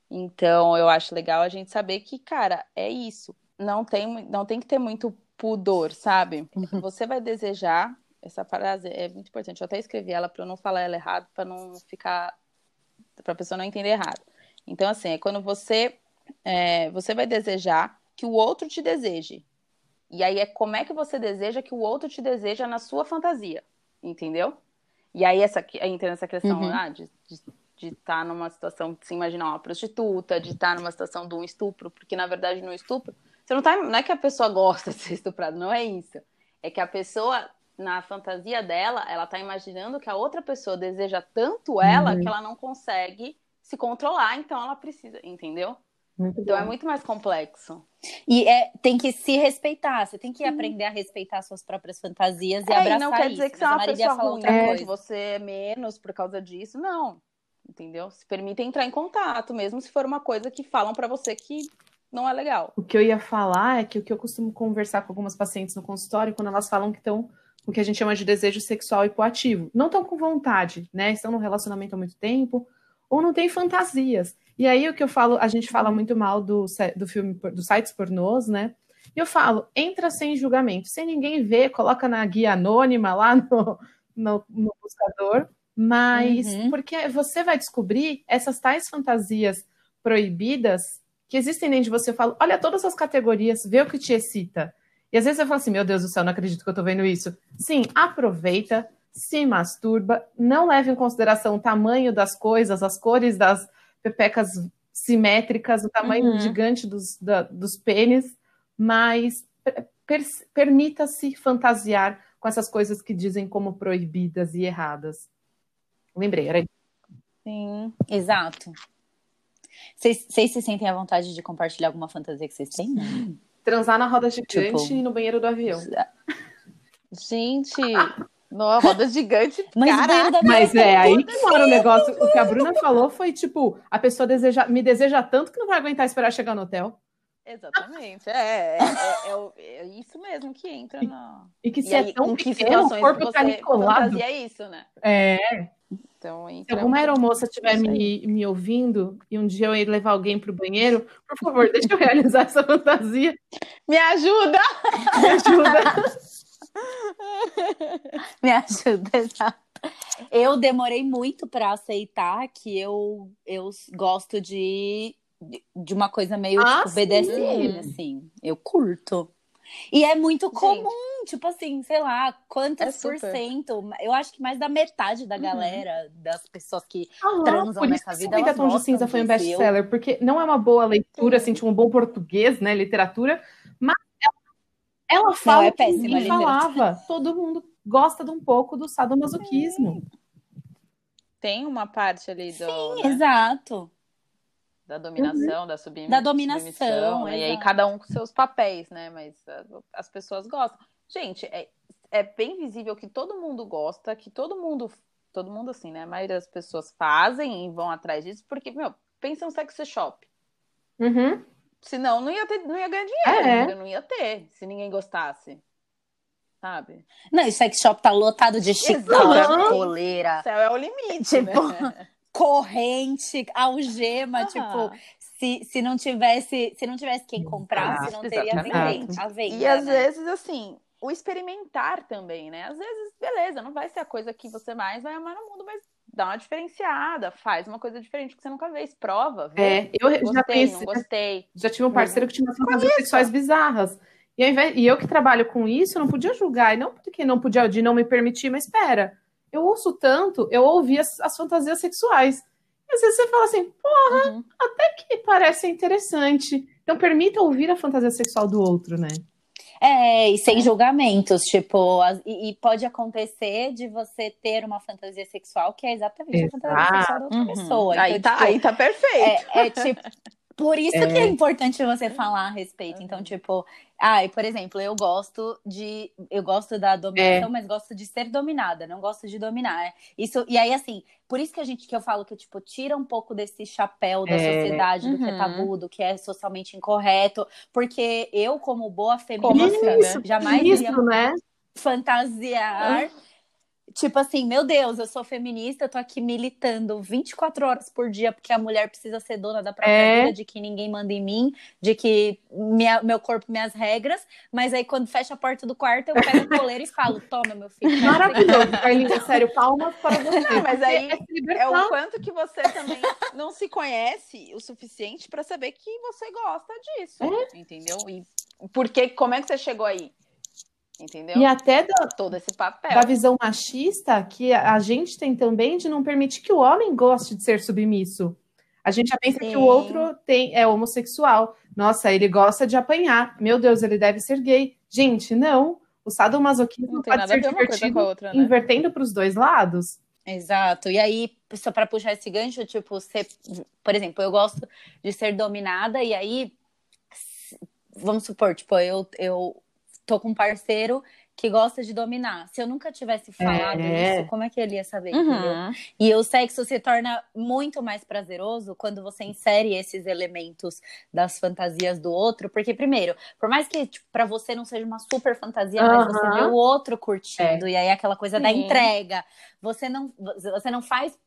Então, eu acho legal a gente saber que, cara, é isso. Não tem, não tem que ter muito pudor, sabe? Uhum. Você vai desejar, essa frase é muito importante. Eu até escrevi ela para eu não falar ela errado, para não ficar, para a pessoa não entender errado. Então, assim, é quando você, é, você vai desejar que o outro te deseje. E aí é como é que você deseja que o outro te deseja na sua fantasia, entendeu? E aí essa, entra nessa questão Uhum. ah, de estar numa situação de se imaginar uma prostituta, de estar numa situação de um estupro, porque na verdade no estupro, você não tá, não é que a pessoa gosta de ser estuprada, não é isso. É que a pessoa na fantasia dela, ela tá imaginando que a outra pessoa deseja tanto ela Uhum. que ela não consegue se controlar, então ela precisa, entendeu? Muito Então bom. é muito mais complexo. E é, tem que se respeitar, você tem que aprender a respeitar suas próprias fantasias e É, abraçar e não quer isso. dizer que você é uma pessoa falou ruim, outra que você é menos por causa disso, não. Entendeu? Se permita entrar em contato, mesmo se for uma coisa que falam pra você que não é legal. O que eu ia falar é que o que eu costumo conversar com algumas pacientes no consultório, quando elas falam que estão com o que a gente chama de desejo sexual hipoativo, não estão com vontade, né? Estão no relacionamento há muito tempo, ou não tem fantasias. E aí o que eu falo, a gente fala muito mal do, do filme, dos sites pornôs, né? E eu falo, entra sem julgamento. Se ninguém vê, coloca na guia anônima lá no, no, no buscador. Mas Uhum. porque você vai descobrir essas tais fantasias proibidas que existem dentro de você. Eu falo, olha todas as categorias, vê o que te excita. E às vezes eu falo assim, meu Deus do céu, não acredito que eu tô vendo isso. Sim, aproveita, se masturba, não leve em consideração o tamanho das coisas, as cores das pepecas simétricas, o tamanho Uhum. gigante dos, da- dos pênis, mas per- permita-se fantasiar com essas coisas que dizem como proibidas e erradas. Lembrei, era Sim. Exato. Vocês se sentem à vontade de compartilhar alguma fantasia que vocês têm? Transar na roda gigante Tipo- e no banheiro do avião. Gente, no roda gigante. Mas o caraca. Mas é aí que mora o negócio. O que a Bruna falou foi tipo: a pessoa deseja, me deseja tanto que não vai aguentar esperar chegar no hotel. Exatamente. É, é, é- é o- é isso mesmo que entra na. E que E se aí, é tão em que pequeno, o corpo tá colado. fantasia isso, né? É. Então, Se alguma aeromoça estiver me, me ouvindo e um dia eu ir levar alguém pro banheiro, por favor, deixa eu realizar essa fantasia. Me ajuda! Me ajuda. Me ajuda, exato. Eu demorei muito pra aceitar que eu, eu gosto de, de uma coisa meio Ah, tipo BDSM, sim. assim. Eu curto. E é muito comum, tipo assim, sei lá, É quantos por super. cento. Eu acho que mais da metade da Uhum. galera, das pessoas que Ah, transam por isso nessa que vida, 50 elas Tons de Cinza foi um best-seller, porque não é uma boa leitura, assim, tipo um bom português, né, literatura, ela, fala é o que péssima literatura. falava. Todo mundo gosta de um pouco do sadomasoquismo. Tem uma parte ali do, Sim, né, exato. da dominação, da submissão. Da dominação, E aí cada um com seus papéis, né? Mas as pessoas gostam. Gente, é, é bem visível que todo mundo gosta, que todo mundo, todo mundo assim, né? A maioria das pessoas fazem e vão atrás disso, porque, meu, pensa um sex shop. Uhum. Senão não ia ter, não ia ganhar dinheiro, É. não ia ter, se ninguém gostasse. Sabe? Não, e o sex shop tá lotado de chicote, Exatamente. coleira, O céu é o limite, Tipo, né? corrente, algema, Aham. tipo, se, se não tivesse, se não tivesse quem comprasse, não teria a venda. E às né? vezes, assim, o experimentar também, né? Às vezes, beleza, não vai ser a coisa que você mais vai amar no mundo, mas dá uma diferenciada, faz uma coisa diferente que você nunca fez, prova, vê. É, eu já Gostei, pensei, não gostei. já tive um parceiro que tinha umas fantasias sexuais bizarras. E, invés- e eu que trabalho com isso, não podia julgar. E não porque não podia, de não me permitir, mas espera. Eu ouço tanto, eu ouvi as, as fantasias sexuais. E às vezes você fala assim, porra, Uhum. até que parece interessante. Então permita ouvir a fantasia sexual do outro, né? É, e sem julgamentos, tipo, as- e, e pode acontecer de você ter uma fantasia sexual que é exatamente a fantasia Exato. sexual da outra Uhum. pessoa. Aí, Então, tá, tipo, aí tá perfeito. É, é tipo. Por isso que é importante você falar a respeito. Então, tipo, ai, por exemplo, eu gosto de. Eu gosto da dominação, mas gosto de ser dominada, não gosto de dominar. Isso, e aí, assim, por isso que a gente que eu falo que, tipo, tira um pouco desse chapéu da É. sociedade, do que é Uhum. tabu, do que é socialmente incorreto. Porque eu, como boa feminista, assim, né? jamais iria Isso, né? fantasiar. Tipo assim, meu Deus, eu sou feminista, eu tô aqui militando 24 horas por dia porque a mulher precisa ser dona da própria É. vida, de que ninguém manda em mim, de que minha- meu corpo, minhas regras. Mas aí quando fecha a porta do quarto, eu pego o coleiro e falo: toma, meu filho. Maravilhoso, Carlinhos. Sério, palmas para você. Não, mas aí É É o quanto que você também não se conhece o suficiente pra saber que você gosta disso, entendeu? E porque como é que você chegou aí? Entendeu? E até da, Todo esse papel. da visão machista que a gente tem também de não permitir que o homem goste de ser submisso. A gente já pensa que Sim. o outro tem, é homossexual. Nossa, ele gosta de apanhar. Meu Deus, ele deve ser gay. Gente, não. O sadomasoquismo Não tem pode nada a ser ver uma coisa com a divertido outra, né? invertendo para os dois lados. Exato. E aí, só pra puxar esse gancho, tipo, você, por exemplo, eu gosto de ser dominada, e aí, vamos supor, tipo, eu, eu tô com um parceiro que gosta de dominar. Se eu nunca tivesse falado É. isso, como é que ele ia saber? Uhum. E o sexo se torna muito mais prazeroso quando você insere esses elementos das fantasias do outro, porque primeiro, por mais que tipo, para você não seja uma super fantasia, mas você vê o outro curtindo e aí aquela coisa da Sim. entrega, você não você não faz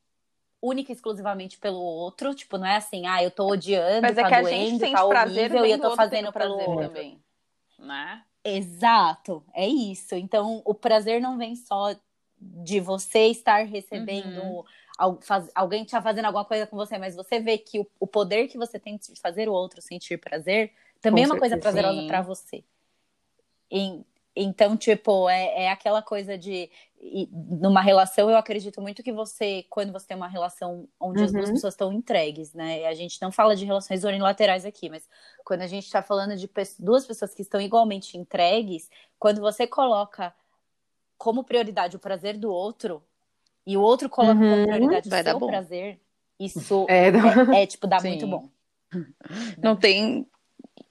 única e exclusivamente pelo outro, tipo, não é assim, ah, eu tô odiando, Mas é tá que a doendo, gente sente tá prazer horrível e eu tô fazendo pelo prazer outro. também, né? Exato, é isso. Então, o prazer não vem só de você estar recebendo, Uhum. alguém tá fazendo alguma coisa com você, mas você vê que o, o poder que você tem de fazer o outro sentir prazer também Com é uma coisa certeza. prazerosa Sim. para você. E, Então, tipo, é, é aquela coisa de. e numa relação, eu acredito muito que você, quando você tem uma relação onde as duas Uhum. pessoas estão entregues, né? A gente não fala de relações unilaterais aqui, mas quando a gente está falando de duas pessoas que estão igualmente entregues, quando você coloca como prioridade o prazer do outro e o outro coloca como Uhum. prioridade o seu prazer, isso É, é, é, tipo, dá Sim. muito bom. Não tem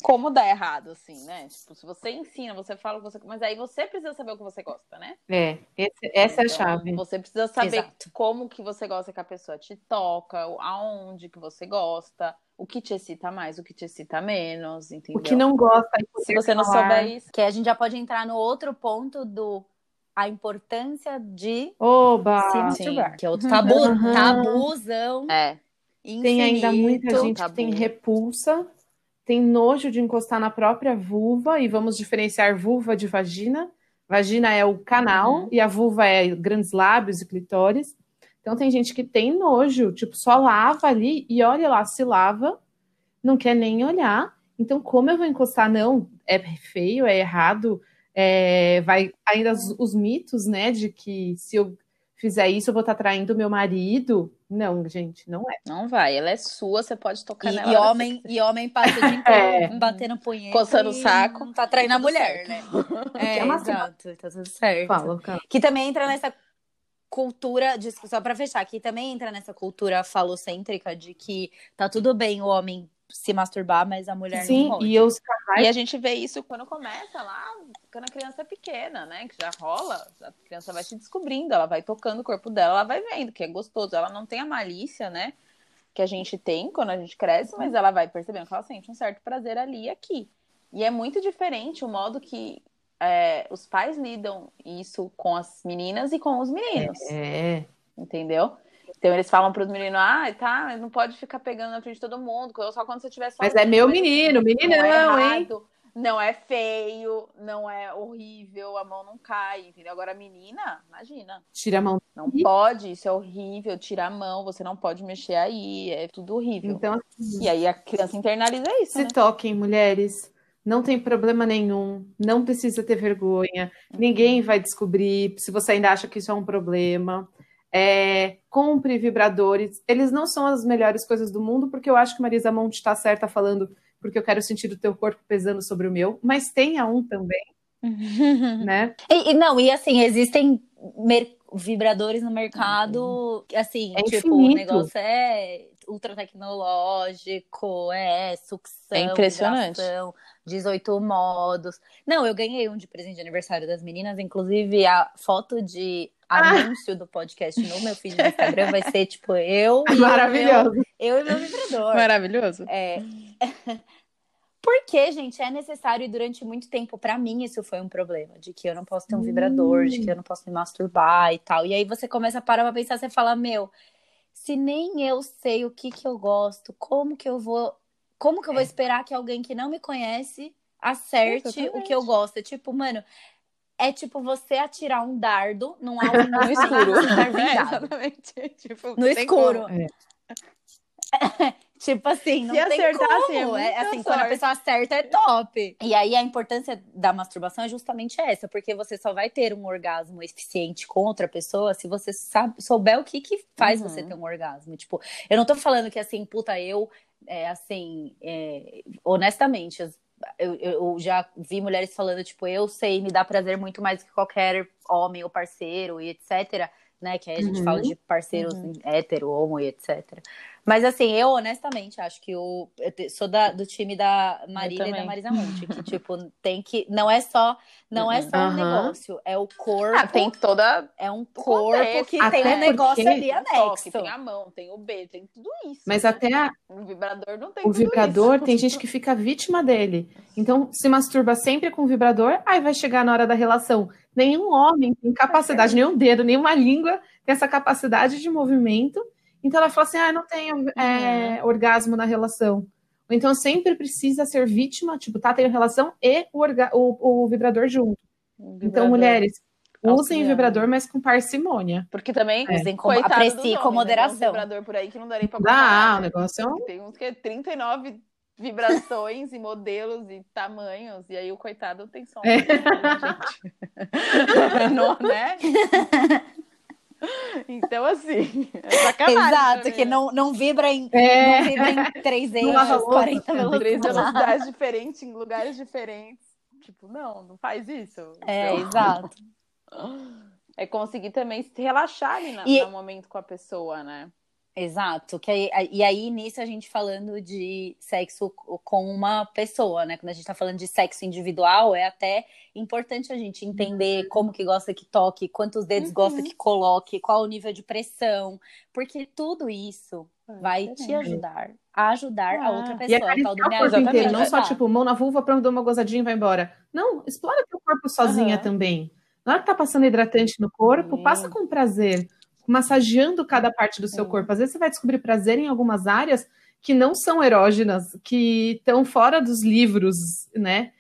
como dar errado, assim, né? Tipo, se você ensina, você fala o que você. Mas aí você precisa saber o que você gosta, né? é, esse- essa é a Então, chave. Você precisa saber Exato. como que você gosta que a pessoa te toca, aonde que você gosta, o que te excita mais, o que te excita menos, entendeu? O que não gosta. Se você não falar. souber isso. Que a gente já pode entrar no outro ponto do a importância de Oba! se sim. masturbar, que é outro tabu, Uhum. tabuzão É. Tem ainda muita infinito. gente tabu. que tem repulsa, tem nojo de encostar na própria vulva, e vamos diferenciar vulva de vagina. Vagina é o canal Uhum. e a vulva é grandes lábios e clitóris. Então tem gente que tem nojo, tipo, só lava ali e olha lá, se lava, não quer nem olhar. Então, como eu vou encostar? Não, é feio, é errado. é, vai ainda os, os mitos, né, de que se eu fizer isso, eu vou estar traindo meu marido. Não, gente, não é. Não vai, ela é sua, você pode tocar E, nela. e homem, e homem passa o dia inteiro É. batendo punheta. Coçando o saco. Não tá traindo a mulher, certo. né? É, é uma exato. Tá tudo certo. Fala, cara. Que também entra nessa cultura, de- só pra fechar, que também entra nessa cultura falocêntrica de que tá tudo bem o homem se masturbar, mas a mulher Sim, não pode. e os E a gente vê isso quando começa lá, quando a criança é pequena, né? Que já rola, a criança vai se descobrindo, ela vai tocando o corpo dela, ela vai vendo que é gostoso. Ela não tem a malícia, né? Que a gente tem quando a gente cresce, mas ela vai percebendo que ela sente um certo prazer ali e aqui. E é muito diferente o modo que é, os pais lidam isso com as meninas e com os meninos É. entendeu? Então eles falam pros meninos, ah, tá, mas não pode ficar pegando na frente de todo mundo, só quando você tiver Mas sozinho, é meu mas menino, não é hein? não é feio, não é horrível, a mão não cai, entendeu? Agora a menina, imagina, Tira a mão. não pode, isso é horrível, tirar a mão, você não pode mexer aí, é tudo horrível. Então, assim, E aí a criança internaliza isso, se né? toquem, mulheres. Não tem problema nenhum. Não precisa ter vergonha. Ninguém vai descobrir se você ainda acha que isso é um problema. É, compre vibradores. Eles não são as melhores coisas do mundo, porque eu acho que Marisa Monte está certa falando porque eu quero sentir o teu corpo pesando sobre o meu, mas tenha um também, né? E, e não, e assim, existem vibradores no mercado, assim, É tipo, o infinito. negócio é ultra tecnológico, é sucção, É impressionante. vibração, 18 modos. Não, eu ganhei um de presente de aniversário das meninas, inclusive a foto de Ah! anúncio do podcast no meu feed do Instagram vai ser, tipo, eu e o meu, Maravilhoso. eu e meu vibrador. Maravilhoso. É. Porque, gente, é necessário e durante muito tempo, pra mim, isso foi um problema. De que eu não posso ter um vibrador, de que eu não posso me masturbar e tal. E aí você começa a parar pra pensar, você fala, meu, se nem eu sei o que que eu gosto, como que eu vou. Como que eu vou esperar que alguém que não me conhece acerte o Exatamente. que eu gosto? É tipo, mano, é tipo você atirar um dardo num alvo No escuro. É, exatamente. Tipo, No escuro. como. Tipo assim, não Se tem acertar, como. assim, é muita é, assim, quando a sorte. pessoa acerta é top. E aí a importância da masturbação é justamente essa, porque você só vai ter um orgasmo eficiente com outra pessoa se você sabe, souber o que que faz Uhum. você ter um orgasmo. Tipo, eu não tô falando que assim, puta, eu, é, assim, é, honestamente, eu, eu já vi mulheres falando, tipo, eu sei me dar prazer muito mais que qualquer homem ou parceiro e etc. Né? Que aí a gente Uhum. fala de parceiros Uhum. hétero, homo e etc. Mas assim, eu honestamente acho que o, eu sou da- do time da Marília e da. Marisa Monte, que tipo, tem que. Não é só, não é só um Aham. negócio, é o corpo. Ah, tem toda É um corpo contexto, que Até tem um negócio porque- ali Tem o toque, anexo. tem a mão, tem o beijo, tem tudo isso. Mas até a- O vibrador não tem o tudo vibrador, isso. tem gente que fica vítima dele. Então, se masturba sempre com o vibrador, aí vai chegar na hora da relação. Nenhum homem tem capacidade, nenhum dedo, nenhuma língua tem essa capacidade de movimento. Então ela fala assim: ah, não tenho é, orgasmo na relação. Ou então sempre precisa ser vítima, tipo, tá, tem relação e o, orga- o- o vibrador junto. Um Então, vibrador. mulheres, usem auxiliando. o vibrador, mas com parcimônia. Porque também, Usem com, coitado aprecie com né? Tem uns moderação. vibrador por aí que não dá nem pra comprar. o negócio é um. Tem uns que é 39 vibrações e modelos e tamanhos, e aí o coitado tem só um. É. gente. Não, né? Então, assim, é sacanagem. Exato, também, que né? não, não vibra em, É. não vibra em 3 Não lava eixos, louça, 40 cara. Três velocidades. velocidades diferentes em lugares diferentes. Tipo, não, não faz isso. É, Então, exato. É conseguir também se relaxar ali na- E- no momento com a pessoa, né? Exato. Que aí, e aí, nisso, a gente falando de sexo com uma pessoa, né? Quando a gente tá falando de sexo individual, é até importante a gente entender como que gosta que toque, quantos dedos Uhum. gosta que coloque, qual o nível de pressão. Porque tudo isso vai te diferente. ajudar a ajudar a Ah. outra E pessoa. a tal do o corpo inteiro, não só tipo mão na vulva pra dar uma gozadinha e vai embora. Não, explora teu corpo sozinha Aham. também. Na hora que tá passando hidratante no corpo, passa com prazer, massageando cada parte do seu Sim. corpo. Às vezes você vai descobrir prazer em algumas áreas que não são erógenas, que estão fora dos livros, né?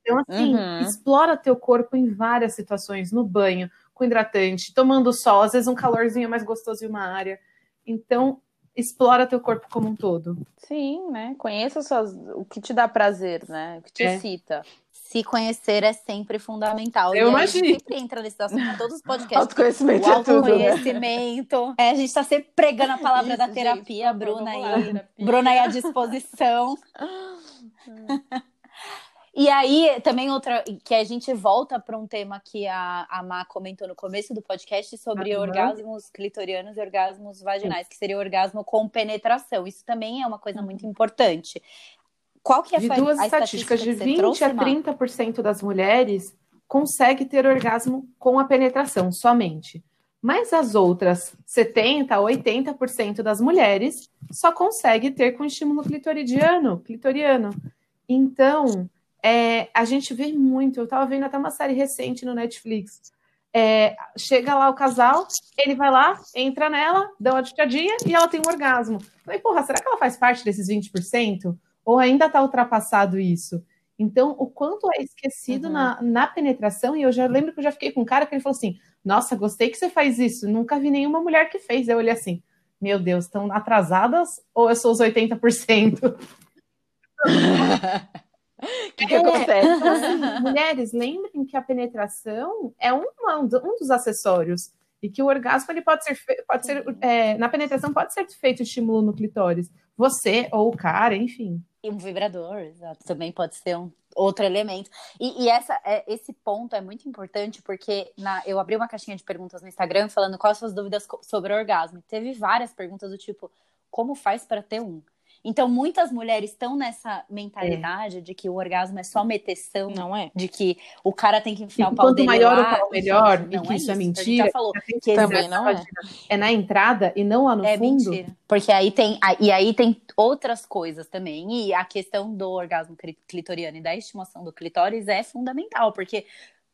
Então, assim, Uhum. explora teu corpo em várias situações, no banho, com hidratante, tomando sol, às vezes um calorzinho é mais gostoso em uma área. Então, explora teu corpo como um todo. Sim, né? Conheça suas... o que te dá prazer, né? O que te É. excita. Se conhecer é sempre fundamental. Eu e aí a gente imagino. sempre entra nesse assunto em todos os podcasts. Autoconhecimento O é tudo, né? autoconhecimento. É, a gente tá sempre pregando a palavra Isso, da gente, terapia, por favor, Bruna aí. terapia. Bruna aí à disposição. E aí, também outra, que a gente volta para um tema que a, a Má comentou no começo do podcast sobre Aham. orgasmos clitorianos e orgasmos vaginais, que seria o orgasmo com penetração. Isso também é uma coisa muito importante. Qual que é De duas a estatísticas, de que você 20 trouxe, a Má? 30% das mulheres consegue ter orgasmo com a penetração somente. Mas as outras 70 a 80% das mulheres só consegue ter com estímulo clitoridiano, clitoriano. Então, é, a gente vê muito, eu estava vendo até uma série recente no Netflix. É, chega lá o casal, ele vai lá, entra nela, dá uma ditadinha e ela tem um orgasmo. Falei, porra, será que ela faz parte desses 20%? Ou ainda está ultrapassado isso? Então, o quanto é esquecido Uhum. na, na penetração, e eu já lembro que eu já fiquei com um cara que ele falou assim: Nossa, gostei que você faz isso. Nunca vi nenhuma mulher que fez. Eu olhei assim: Meu Deus, estão atrasadas ou eu sou os 80%? O que, que É, acontece? Então, assim, mulheres, lembrem que a penetração é uma- um dos acessórios. E que o orgasmo ele pode ser, pode ser é, na penetração pode ser feito estímulo no clitóris. Você ou o cara, enfim. E um vibrador, exato, também pode ser um outro elemento. E, e essa, é, esse ponto é muito importante porque na, eu abri uma caixinha de perguntas no Instagram falando quais suas dúvidas sobre orgasmo. Teve várias perguntas do tipo, como faz para ter um? Então, muitas mulheres estão nessa mentalidade de que o orgasmo é só meteção, Não é? de que o cara tem que enfiar E o pau quanto dele maior o lá. pau, melhor, Gente, e que isso é A gente mentira. já falou que Também não é. É na entrada e não lá no é fundo. mentira. Porque aí tem, e aí tem outras coisas também. E a questão do orgasmo clitoriano e da estimação do clitóris é fundamental, porque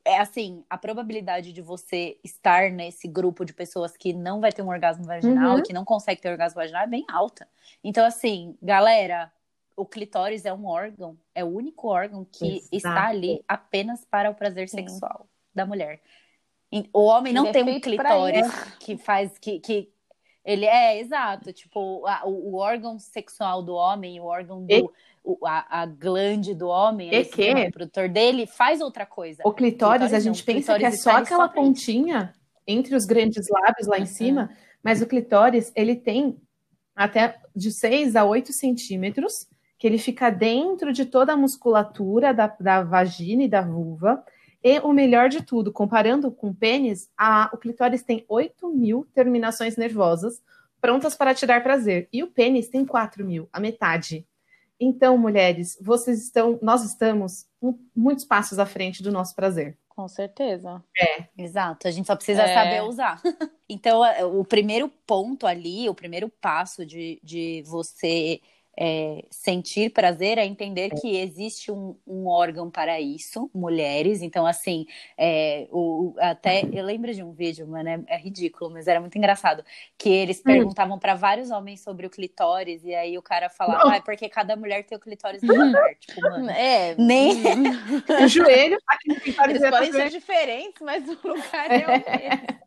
é assim, a probabilidade de você estar nesse grupo de pessoas que não vai ter um orgasmo vaginal, Uhum. que não consegue ter orgasmo vaginal, é bem alta. Então, assim, galera, o clitóris é um órgão, é o único órgão que Exato. está ali apenas para o prazer Sim. sexual da mulher. O homem não Ele é tem um feito pra clitóris que faz que, que ele é exato, tipo, a- o, o órgão sexual do homem, o órgão do a, a glande do homem, E esse que? sistema reprodutor dele faz outra coisa. O clitóris, a Clitóris gente não, pensa que é só aquela só pontinha entre os grandes lábios lá em Uhum. cima, mas o clitóris, ele tem até de 6 a 8 centímetros, que ele fica dentro de toda a musculatura da, da vagina e da vulva. E o melhor de tudo, comparando com o pênis, a- o clitóris tem 8 mil terminações nervosas prontas para te dar prazer. E o pênis tem 4 mil, a metade. Então, mulheres, vocês estão, nós estamos muitos passos à frente do nosso prazer. Com certeza. Exato, a gente só precisa É. saber usar. Então, é, o primeiro ponto ali, o primeiro passo de, de você é, sentir prazer é entender que existe um, um órgão para isso, mulheres. Então, assim, é, o, até eu lembro de um vídeo, mano, é, é ridículo, mas era muito engraçado, que eles perguntavam para vários homens sobre o clitóris, e aí o cara falava, ah, é porque cada mulher tem o clitóris do lugar. Tipo, mano. É. Nem- O joelho, aqui no clitóris Eles é podem ser diferentes, mas o lugar é o mesmo.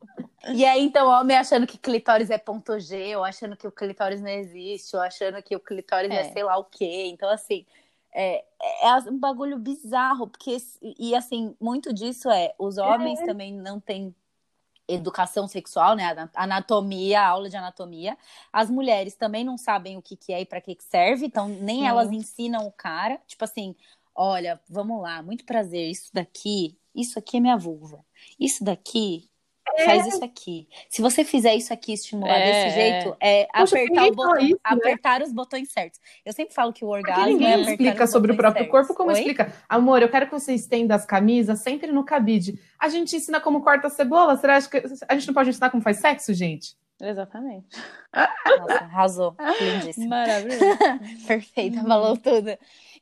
E aí, então, homem achando que clitóris é ponto G, ou achando que o clitóris não existe, ou achando que o clitóris é, É. sei lá o quê. Então, assim, é, é um bagulho bizarro, porque, e assim, muito disso é, os homens também não têm educação sexual, né? ana- Anatomia, aula de anatomia. As mulheres também não sabem o que, que é e para que, que serve, então nem Sim. elas ensinam o cara. Tipo assim, olha, vamos lá, muito prazer, isso daqui, isso aqui é minha vulva. Isso daqui faz isso aqui. Se você fizer isso aqui, estimular É, desse jeito, é Poxa, apertar botão, isso, né? apertar os botões certos. Eu sempre falo que o orgasmo é ninguém apertar explica os sobre o próprio certos. corpo como Oi? explica. Amor, eu quero que você estenda as camisas sempre no cabide. A gente ensina como corta a cebola. Será que a gente não pode ensinar como faz sexo, gente? Exatamente. Nossa, arrasou. Lindíssimo. Maravilhoso. Perfeita, falou tudo.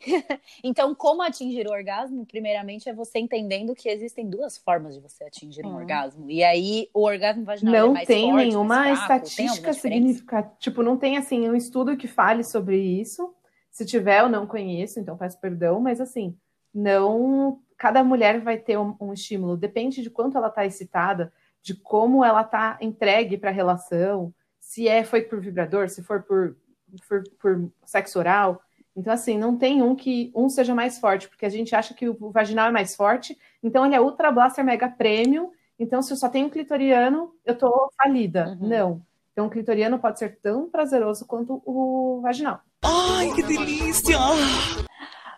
então, como atingir o orgasmo? Primeiramente, é você entendendo que existem duas formas de você atingir um Hum. orgasmo. E aí, o orgasmo vaginal é não mais tem forte, nenhuma mais fraco? Tem estatística significativa. Tipo, não tem assim um estudo que fale sobre isso. Se tiver, eu não conheço, então peço perdão, mas assim, não. Cada mulher vai ter um, um estímulo, depende de quanto ela está excitada, de como ela está entregue para a relação, se é foi por vibrador, se for por, por, por sexo oral. Então, assim, não tem um que um seja mais forte, porque a gente acha que o vaginal é mais forte, então ele é ultra blaster mega premium. Então, se eu só tenho um clitoriano, eu tô falida. Uhum. Não. Então, o clitoriano pode ser tão prazeroso quanto o vaginal. Ai, que delícia!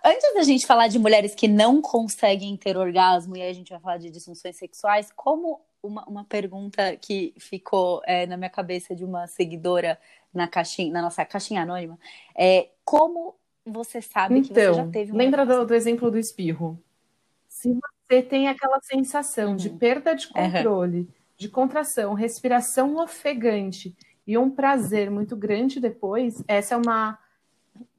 Antes da gente falar de mulheres que não conseguem ter orgasmo, e aí a gente vai falar de disfunções sexuais, como uma, uma pergunta que ficou é, na minha cabeça de uma seguidora na caixinha, na nossa caixinha anônima, é como você sabe que você já Então, teve um lembra do, do exemplo do espirro? Se você tem aquela sensação de Uhum. perda de controle, de contração, respiração ofegante e um prazer muito grande depois, essa é uma,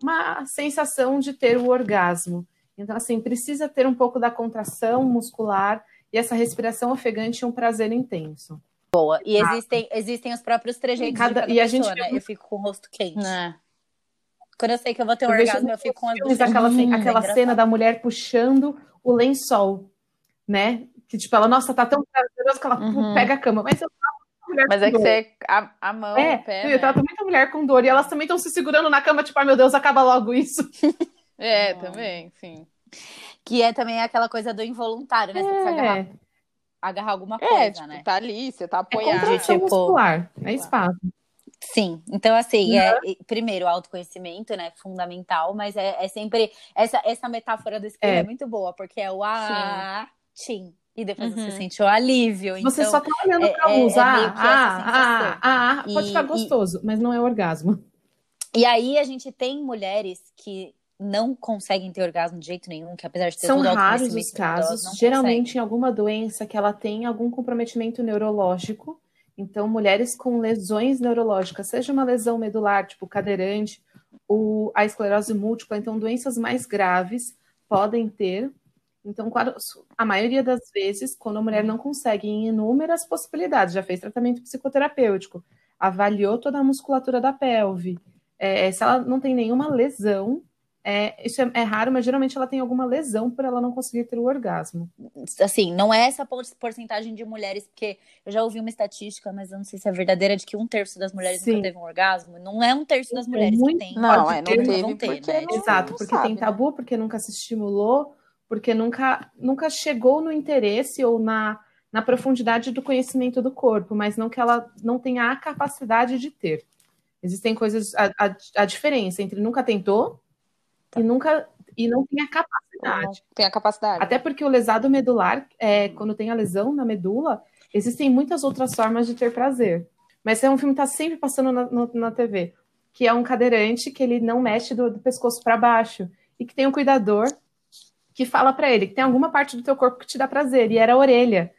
uma sensação de ter o orgasmo. Então, assim, precisa ter um pouco da contração muscular e essa respiração ofegante e um prazer intenso. Boa. E existem, existem os próprios trejeitos Cada- de cada e a pessoa, gente né? Eu fico com o rosto quente. Né? Quando eu sei que eu vou ter um Eu orgasmo, eu fico com as filmes, bochechas aquela, é aquela engraçado. cena da mulher puxando o lençol, né? Que tipo, ela, nossa, tá tão prazeroso que ela Uhum. pega a cama. Mas eu tava Mas é que você. A, a mão, É, o pé. eu né? tava muita mulher com dor e elas também estão se segurando na cama, tipo, ai meu Deus, acaba logo isso. É, Não. também, sim. Que é também aquela coisa do involuntário, né? Você precisa agarrar, É, agarrar alguma É, coisa, tipo, né? tá ali, você tá é apoiado. contração tipo- muscular, é espaço. Sim, então assim, é, e- primeiro, o autoconhecimento, né, fundamental, mas é, é sempre, essa, essa metáfora do espelho é. É. muito boa, porque é o ah, tim, e depois Uhum. você sente o alívio, Você então, só tá olhando é- pra é- é ah, sensação. ah, ah, pode E- ficar e- gostoso, mas não é orgasmo. e aí a gente tem mulheres que não conseguem ter orgasmo de jeito nenhum, que apesar de ter São raros os casos, geralmente em alguma doença que ela tem algum comprometimento neurológico. Então, mulheres com lesões neurológicas, seja uma lesão medular, tipo cadeirante, ou a esclerose múltipla, então doenças mais graves podem ter. Então, a maioria das vezes, quando a mulher não consegue, em inúmeras possibilidades, já fez tratamento psicoterapêutico, avaliou toda a musculatura da pelve, é, se ela não tem nenhuma lesão, é, isso é, é raro, mas geralmente ela tem alguma lesão por ela não conseguir ter o orgasmo. assim, não é essa por- porcentagem de mulheres, porque eu já ouvi uma estatística, mas eu não sei se é verdadeira, de que um terço das mulheres Sim. nunca teve um orgasmo. Não é um terço das mulheres muito que tem. Não, é, não ter, teve vão ter, porque né? não, Exato, não porque sabe, tem né? tabu, porque nunca se estimulou, porque nunca, nunca chegou no interesse ou na, na profundidade do conhecimento do corpo, mas não que ela não tenha a capacidade de ter. Existem coisas, a, a, a diferença entre nunca tentou e nunca e não tem a capacidade. Tem a capacidade. Até porque o lesado medular, é, quando tem a lesão na medula, existem muitas outras formas de ter prazer. Mas é um filme que está sempre passando na, no- na TV, que é um cadeirante que ele não mexe do, do pescoço para baixo e que tem um cuidador que fala para ele que tem alguma parte do teu corpo que te dá prazer e era a orelha.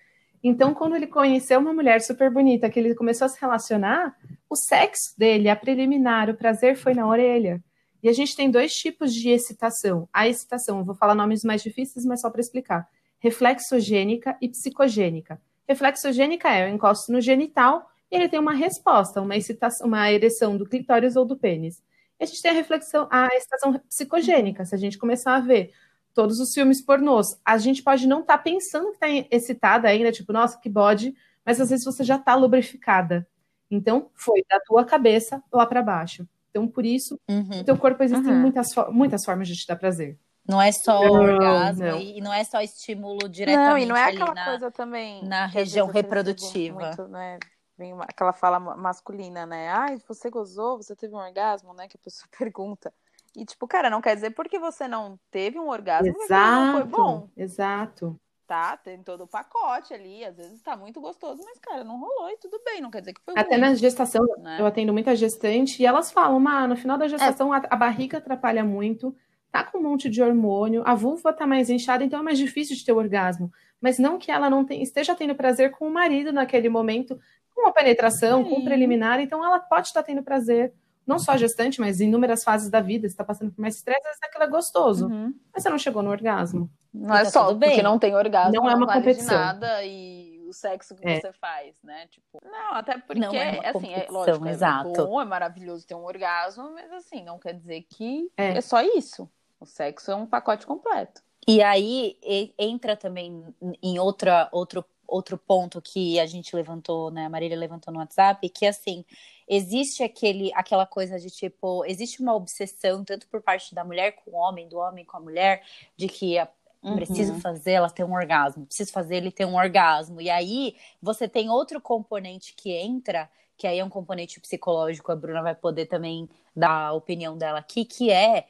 Então, quando ele conheceu uma mulher super bonita, que ele começou a se relacionar, o sexo dele, a preliminar, o prazer foi na orelha. E a gente tem dois tipos de excitação. A excitação, vou falar nomes mais difíceis, mas só para explicar. Reflexogênica e psicogênica. Reflexogênica é eu encosto no genital e ele tem uma resposta, uma excitação, uma ereção do clitóris ou do pênis. A gente tem a reflexão, a excitação psicogênica. Se a gente começar a ver todos os filmes pornôs, a gente pode não estar pensando que está excitada ainda, tipo, nossa, que bode, mas às vezes você já está lubrificada. Então, foi da tua cabeça lá para baixo. Então, por isso, Uhum. no teu corpo existem Uhum. muitas, muitas formas de te dar prazer. Não é só Não, orgasmo não. e não é só estímulo diretamente Não, e não é aquela na... coisa também. na região reprodutiva. Muito, né? Vem uma- aquela fala ma- masculina, né? Ai, você gozou, você teve um orgasmo, né? Que a pessoa pergunta. E, tipo, cara, não quer dizer porque você não teve um orgasmo que aquilo não foi bom, exato. Tá? Tem todo o pacote ali. Às vezes tá muito gostoso, mas, cara, não rolou e tudo bem. Não quer dizer que foi Até ruim, na gestação, né? eu atendo muita gestante e elas falam, "Má, no final da gestação a, a barriga atrapalha muito, tá com um monte de hormônio, a vulva tá mais inchada, então é mais difícil de ter orgasmo. Mas não que ela não tem- esteja tendo prazer com o marido naquele momento, com a penetração, com o Sim. preliminar, então ela pode estar tendo prazer, não só gestante, mas em inúmeras fases da vida, você está passando por mais estresse, às vezes aquilo é gostoso, Uhum. mas você não chegou no orgasmo. Não é tá só bem. porque não tem orgasmo, Não é uma vale de competição. nada e o sexo que É. você faz, né? Tipo, não, até porque, Não é assim, é lógico, é exato. bom, é maravilhoso ter um orgasmo, mas assim, não quer dizer que É. é, só isso. O sexo é um pacote completo. E aí e- entra também em outra, outro, outro ponto que a gente levantou, né? A Marília levantou no WhatsApp, que assim, existe aquele, aquela coisa de tipo, existe uma obsessão, tanto por parte da mulher com o homem, do homem com a mulher, de que a- preciso Uhum. fazer ela ter um orgasmo, preciso fazer ele ter um orgasmo. E aí você tem outro componente que entra, que aí é um componente psicológico, a Bruna vai poder também dar a opinião dela aqui, que é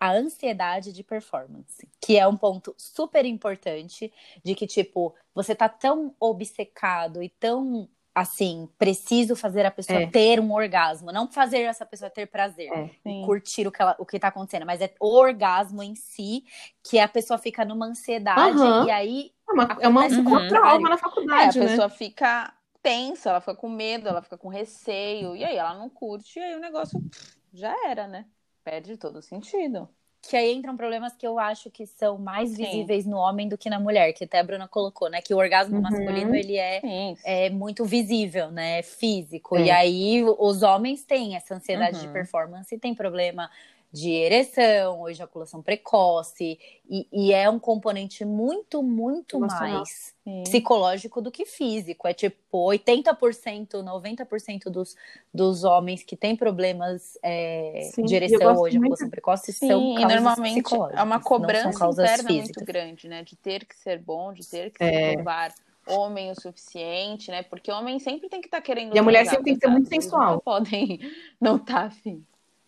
a ansiedade de performance, que é um ponto super importante de que tipo, você tá tão obcecado e tão assim, preciso fazer a pessoa É. ter um orgasmo, não fazer essa pessoa ter prazer É. Curtir o que, ela, o que tá acontecendo, mas é o orgasmo em si, que a pessoa fica numa ansiedade, Aham. e aí É uma, é uma, um contrário. alma na É, a faculdade, né? pessoa fica tensa, ela fica com medo, ela fica com receio, e aí ela não curte, e aí o negócio já era, né? Perde todo o sentido. Que aí entram problemas que eu acho que são mais Sim. visíveis no homem do que na mulher, que até a Bruna colocou, né? Que o orgasmo Uhum. masculino, ele é Sim. é muito visível, né? Físico. É. E aí os homens têm essa ansiedade de Uhum. performance, tem problema de ereção ou ejaculação precoce. E, e é um componente muito, muito Emocional. mais Sim. psicológico do que físico. É tipo 80%, 90% dos, dos homens que têm problemas é, Sim, de ereção ou ejaculação muito- precoce Sim, são e causas normalmente é uma não cobrança interna muito físicas. grande, né? De ter que ser bom, de ter que É. se provar homem o suficiente, né? Porque o homem sempre tem que estar querendo. E a mulher sempre tem que ser muito sensual. nunca podem não tá afim.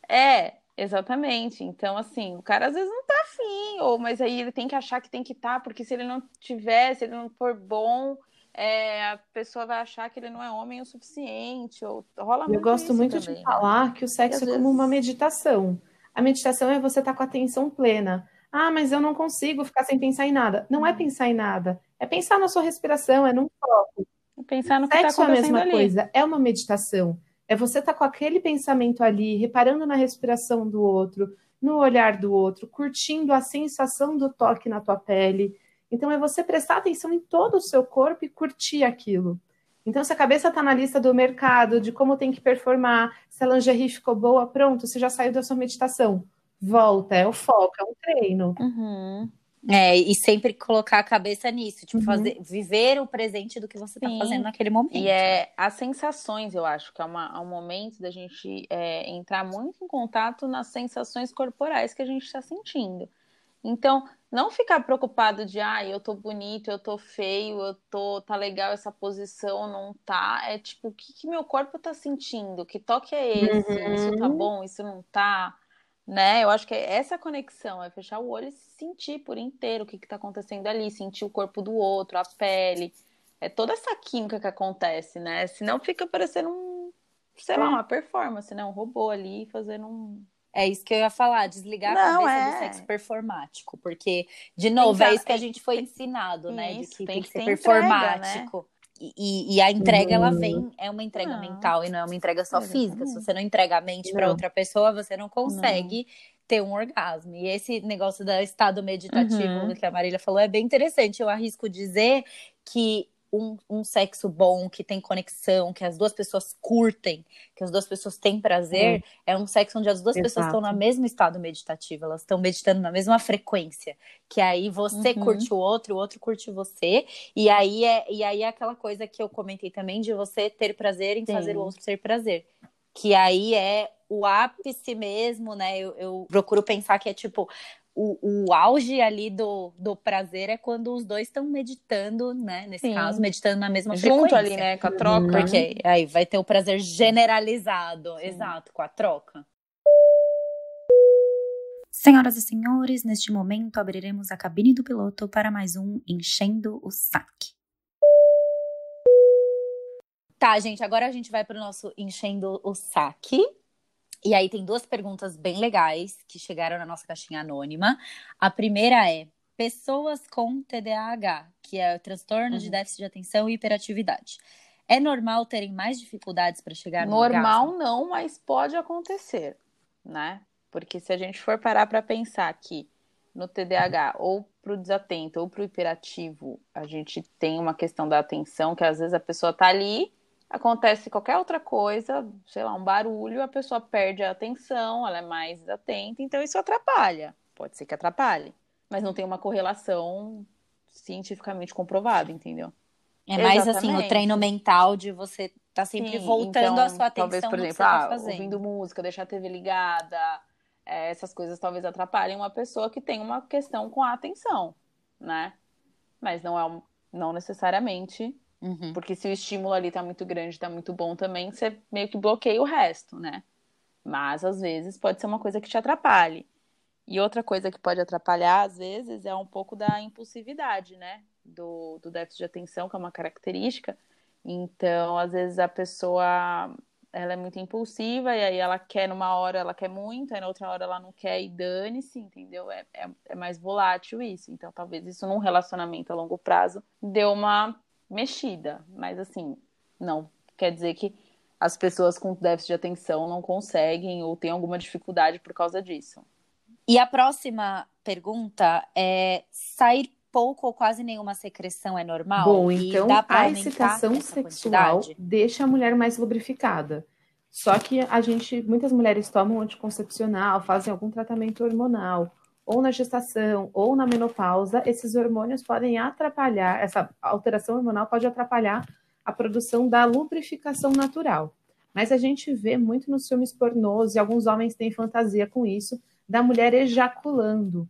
É, exatamente. Então, assim, o cara às vezes não tá afim, ou, mas aí ele tem que achar que tem que estar, porque se ele não tiver, se ele não for bom. é, a pessoa vai achar que ele não é homem o suficiente, ou rola Eu muito gosto isso muito também, de né? falar que o sexo é como uma vezes- meditação. A meditação é você estar com a atenção plena. Ah, mas eu não consigo ficar sem pensar em nada. Não é Hum. pensar em nada. É pensar na sua respiração, é num Pensar no que tá Sexo é a acontecendo mesma ali. coisa, é uma meditação. É você estar com aquele pensamento ali, reparando na respiração do outro, no olhar do outro, curtindo a sensação do toque na tua pele. Então é você prestar atenção em todo o seu corpo e curtir aquilo. Então, se a cabeça está na lista do mercado, de como tem que performar, se a lingerie ficou boa, pronto, você já saiu da sua meditação. Volta, é o foco, é um treino. Uhum. É, e sempre colocar a cabeça nisso, tipo, Uhum. fazer, viver o presente do que você tá Sim. fazendo naquele momento. E é as sensações, eu acho que é, uma, é um momento da gente é, entrar muito em contato nas sensações corporais que a gente está sentindo. Então, não ficar preocupado de, ah, eu tô bonito, eu tô feio, eu tô, tá legal essa posição, não tá. É tipo, o que, que meu corpo tá sentindo? Que toque é esse? Isso tá Uhum. bom, isso não tá? Né? Eu acho que é essa conexão, é fechar o olho e sentir por inteiro o que que tá acontecendo ali, sentir o corpo do outro, a pele. É toda essa química que acontece, né? Senão fica parecendo um, sei lá, É. uma performance, né? Um robô ali fazendo um. É isso que eu ia falar, desligar Não, a cabeça é. do sexo performático. Porque, de novo, é isso que a gente foi ensinado, né? De Isso, que tem tem que ser ter entrega, performático. E, e- a entrega, ela Uhum. vem, é uma entrega Não. mental e não é uma entrega só física. Se Exatamente. você não entrega a mente para Não. outra pessoa, você não consegue ter um orgasmo. E esse negócio do estado meditativo Uhum. que a Marília falou é bem interessante. Eu arrisco dizer que um, um sexo bom, que tem conexão, que as duas pessoas curtem, que as duas pessoas têm prazer, é, um sexo onde as duas pessoas Exato. estão no mesmo estado meditativo, elas estão meditando na mesma frequência. Que aí você Uhum. curte o outro, o outro curte você. E aí é, e aí é aquela coisa que eu comentei também de você ter prazer em Sim. fazer o outro ter prazer. Que aí é o ápice mesmo, né? Eu, eu procuro pensar que é tipo o, o auge ali do, do prazer é quando os dois estão meditando, né? Nesse Sim. caso, meditando na mesma Junto frequência. ali, né? Com a troca. Porque aí vai ter o prazer generalizado, exato, com a troca. Senhoras e senhores, neste momento abriremos a cabine do piloto para mais um Enchendo o Saque. Tá, gente, agora a gente vai para o nosso Enchendo o Saque. E aí tem duas perguntas bem legais que chegaram na nossa caixinha anônima. A primeira é: pessoas com TDAH, que é o transtorno de Uhum. déficit de atenção e hiperatividade. É normal terem mais dificuldades para chegar no Normal não, mas pode acontecer, né? Porque se a gente for parar para pensar que no TDAH, ou pro desatento, ou pro hiperativo, a gente tem uma questão da atenção, que às vezes a pessoa tá ali, acontece qualquer outra coisa, sei lá, um barulho, a pessoa perde a atenção, ela é mais desatenta, então isso atrapalha. Pode ser que atrapalhe, mas não tem uma correlação cientificamente comprovada, entendeu? É mais assim, o Exatamente. treino mental de você tá sempre Sim, voltando então, a sua atenção Talvez, por exemplo, tá ah, ouvindo música, deixar a TV ligada, é, essas coisas talvez atrapalhem uma pessoa que tem uma questão com a atenção, né? Mas não é um- não necessariamente, Uhum. porque se o estímulo ali tá muito grande, tá muito bom também, você meio que bloqueia o resto, né? Mas às vezes pode ser uma coisa que te atrapalhe. E outra coisa que pode atrapalhar, às vezes, é um pouco da impulsividade, né? Do, do déficit de atenção, que é uma característica. Então, às vezes, a pessoa ela é muito impulsiva e aí ela quer numa hora, ela quer muito, aí na outra hora ela não quer e dane-se, entendeu? É, é, é mais volátil isso. Então, talvez isso num relacionamento a longo prazo deu uma mexida. Mas, assim, não quer dizer que as pessoas com déficit de atenção não conseguem ou têm alguma dificuldade por causa disso. E a próxima pergunta é: sair pouco ou quase nenhuma secreção é normal? Bom, então a excitação sexual quantidade? deixa a mulher mais lubrificada. Só que a gente, muitas mulheres tomam anticoncepcional, fazem algum tratamento hormonal, ou na gestação, ou na menopausa, esses hormônios podem atrapalhar, essa alteração hormonal pode atrapalhar a produção da lubrificação natural. Mas a gente vê muito nos filmes pornôs, e alguns homens têm fantasia com isso, da mulher ejaculando.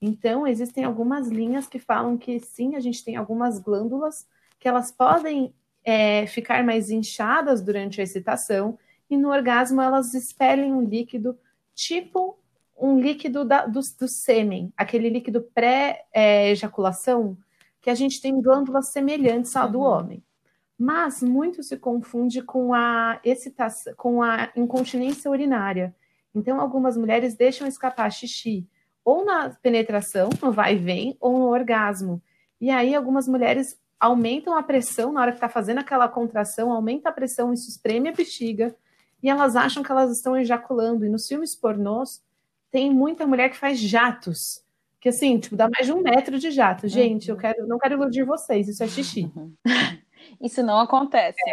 Então, existem algumas linhas que falam que sim, a gente tem algumas glândulas que elas podem é, ficar mais inchadas durante a excitação e no orgasmo elas expelem um líquido tipo um líquido da, do, do sêmen, aquele líquido pré-ejaculação, que a gente tem glândulas semelhantes à do Uhum. homem. Mas muito se confunde com a excitação, com a incontinência urinária. Então, algumas mulheres deixam escapar xixi ou na penetração, no vai e vem, ou no orgasmo. E aí, algumas mulheres aumentam a pressão na hora que está fazendo aquela contração, aumenta a pressão, isso espreme a bexiga, e elas acham que elas estão ejaculando. E nos filmes pornôs, tem muita mulher que faz jatos, que assim, tipo, dá mais de um metro de jato. Gente, eu quero, não quero iludir vocês, isso é xixi. Isso não acontece.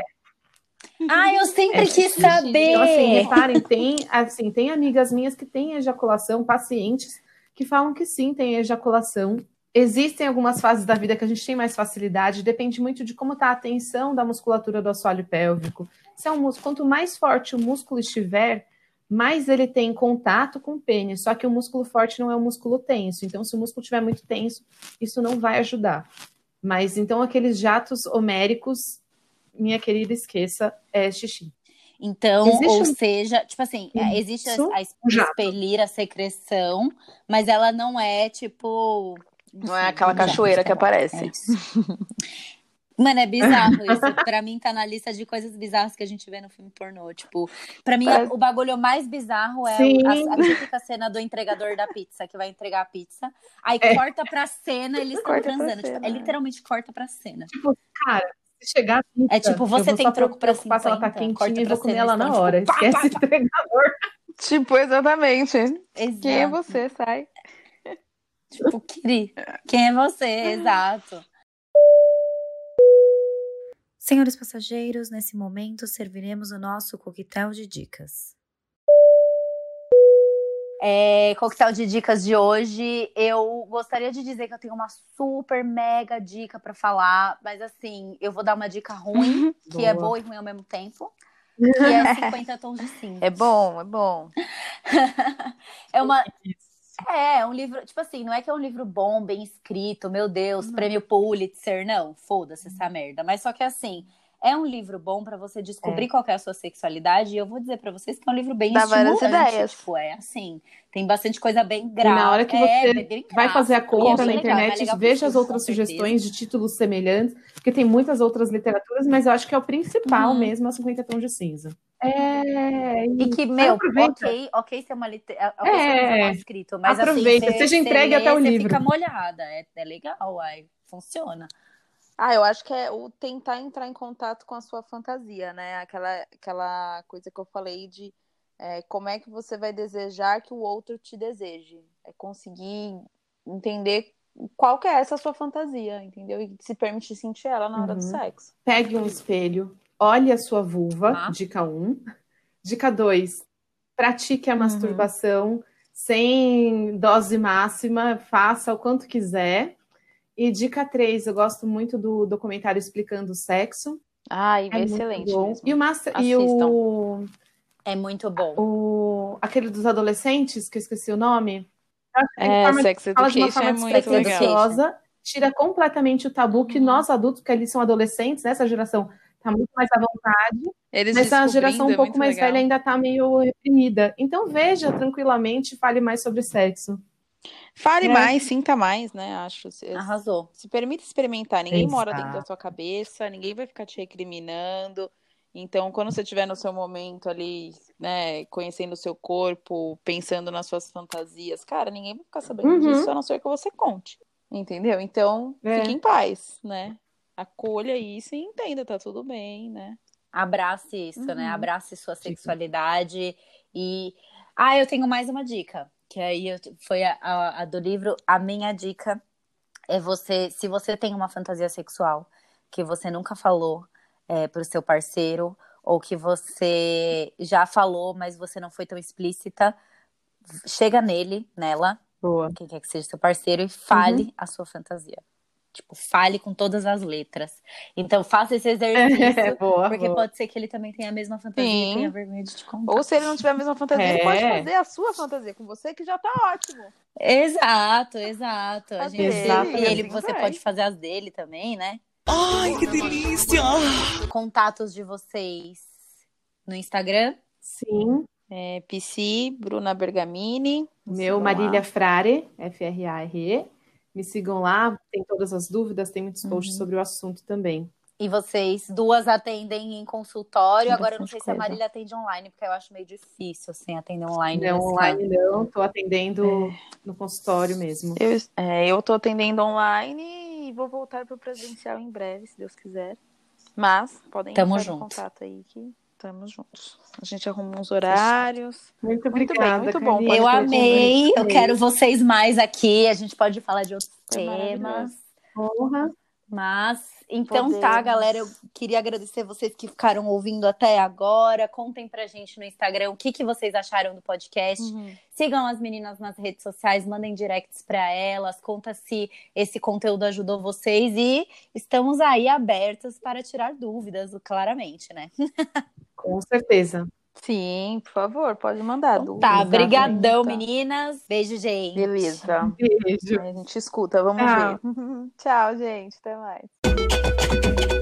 Ah, eu sempre É quis xixi. saber! Então, assim, reparem, tem, assim, tem amigas minhas que têm ejaculação, pacientes que falam que sim, tem ejaculação. Existem algumas fases da vida que a gente tem mais facilidade, depende muito de como está a tensão da musculatura do assoalho pélvico. Se é um músculo, quanto mais forte o músculo estiver, mais ele tem contato com o pênis. Só que o músculo forte não é um músculo tenso. Então, se o músculo estiver muito tenso, isso não vai ajudar. Mas então aqueles jatos homéricos, minha querida, esqueça, é xixi. Então, Existe ou um- seja, tipo assim, é, existe a, a jato. expelir a secreção, mas ela não é tipo. Não é enfim, aquela um jato, cachoeira tá que aparece. é isso. Mano, é bizarro isso. Pra mim, tá na lista de coisas bizarras que a gente vê no filme pornô. Tipo, pra mim, o bagulho mais bizarro é Sim. a, a típica cena do entregador da pizza, que vai entregar a pizza. Aí É. corta pra cena, eles estão transando. Tipo, é literalmente corta pra cena. Cara, se chegar a pizza, É tipo, você tem troco pra preocupar se ela tá 50, quentinha corta e vou comer ela na hora. tipo, pá, Esquece pá, pá. entregador. Tipo, exatamente. Exato. Quem é você? Sai. Tipo, Kiri, quem é você? Exato. Senhores passageiros, nesse momento serviremos o nosso coquetel de dicas. É, coquetel de dicas de hoje, eu gostaria de dizer que eu tenho uma super mega dica para falar, mas assim, eu vou dar uma dica ruim, que é Boa. boa e ruim ao mesmo tempo, que é 50 tons de cinza. É bom, é bom. É uma é, é um livro, tipo assim, não é que é um livro bom, bem escrito, meu Deus, Não. prêmio Pulitzer, não, foda-se essa merda. Mas só que assim, é um livro bom pra você descobrir qual que é a sua sexualidade. E eu vou dizer pra vocês que é um livro bem Dá estimulante. ideias. Tipo, é assim, tem bastante coisa bem grave. na hora que é, você Vai fazer a e é na legal, é internet, veja as outras sugestões de títulos semelhantes, porque tem muitas outras literaturas, mas eu acho que é o principal Uhum. mesmo, a 50 Tons de Cinza. É, E que, meu, aproveita. ok, ok ser uma liter... ok ser É, um mal escrito, mas aproveita, assim, você- seja entregue lê, até o você livro. fica molhada, é, é legal, uai, funciona. Ah, eu acho que é o tentar entrar em contato com a sua fantasia, né? Aquela, aquela coisa que eu falei de é, como é que você vai desejar que o outro te deseje. É conseguir entender qual que é essa sua fantasia, entendeu? E se permitir sentir ela na hora do Uhum. sexo. Pegue um espelho, olhe a sua vulva, Ah. dica 1. Dica 2, pratique a Uhum. masturbação sem dose máxima, faça o quanto quiser. E dica 3, eu gosto muito do documentário Explicando o Sexo. Ai, É excelente. E o, master, e o, É muito bom. o aquele dos adolescentes, que eu esqueci o nome. Que É, forma- Sex fala de uma Education forma é muito legal. tira completamente o tabu que Uhum. nós adultos, porque eles são adolescentes, né? essa geração tá muito mais à vontade, Eles mas a geração um é pouco muito mais legal. velha ainda tá meio reprimida. Então veja tranquilamente e fale mais sobre sexo. Fale É. mais, sinta mais, né? Acho. Se, Arrasou. se permita experimentar. Ninguém mora Exato. dentro da sua cabeça, ninguém vai ficar te recriminando. Então, quando você estiver no seu momento ali, né, conhecendo o seu corpo, pensando nas suas fantasias, cara, ninguém vai ficar sabendo Uhum. disso, a não ser que você conte. Entendeu? Então, É. fique em paz, né? Acolha isso e entenda, tá tudo bem, né? Abrace isso, né? Uhum. Abrace sua sexualidade. E. Ah, eu tenho mais uma dica. Que aí eu- foi a, a- a do livro. A minha dica é você, se você tem uma fantasia sexual que você nunca falou é, pro seu parceiro, ou que você já falou, mas você não foi tão explícita, chega nele, nela, Boa. quem quer que seja seu parceiro, e fale a sua fantasia. Tipo, fale com todas as letras. Então, faça esse exercício. boa, Porque boa. pode ser que ele também tenha a mesma fantasia Sim. e tenha vergonha de te contar. Ou se ele não tiver a mesma fantasia, ele É. pode fazer a sua fantasia com você, que já tá ótimo. Exato, exato. A gente, dele, e ele, você vai. pode fazer as dele também, né? Ai, que delícia! Contatos de vocês no Instagram. Sim, É, PC, Bruna Bergamini. meu. Marília Frare, F-R-A-R-E. Me sigam lá, tem todas as dúvidas, tem muitos posts Uhum. sobre o assunto também. E vocês duas atendem em consultório. Agora eu não sei bastante se a coisa. Marília atende online, porque eu acho meio difícil assim atender online. Não online não, tô atendendo É. no consultório mesmo. Eu, é, eu tô atendendo online e vou voltar pro presencial em breve, se Deus quiser. Mas podem Tamo entrar em junto. contato aí que estamos juntos. A gente arruma uns horários. Muito Muito bem, obrigada, muito bom, Eu amei, eu quero vocês mais aqui. A gente pode falar de outros Foi temas. Porra. Mas, então tá, Podemos. galera. Eu queria agradecer vocês que ficaram ouvindo até agora. Contem pra gente no Instagram o que, que vocês acharam do podcast. Uhum. Sigam as meninas nas redes sociais, mandem directs pra elas. Conta se esse conteúdo ajudou vocês. E estamos aí abertos para tirar dúvidas, claramente, né? Com certeza. Sim, por favor, pode mandar. Então tá, brigadão, tá? meninas. Beijo, gente. Beleza. Beijo. A gente escuta, vamos Tchau. ver. Tchau, gente. Até mais.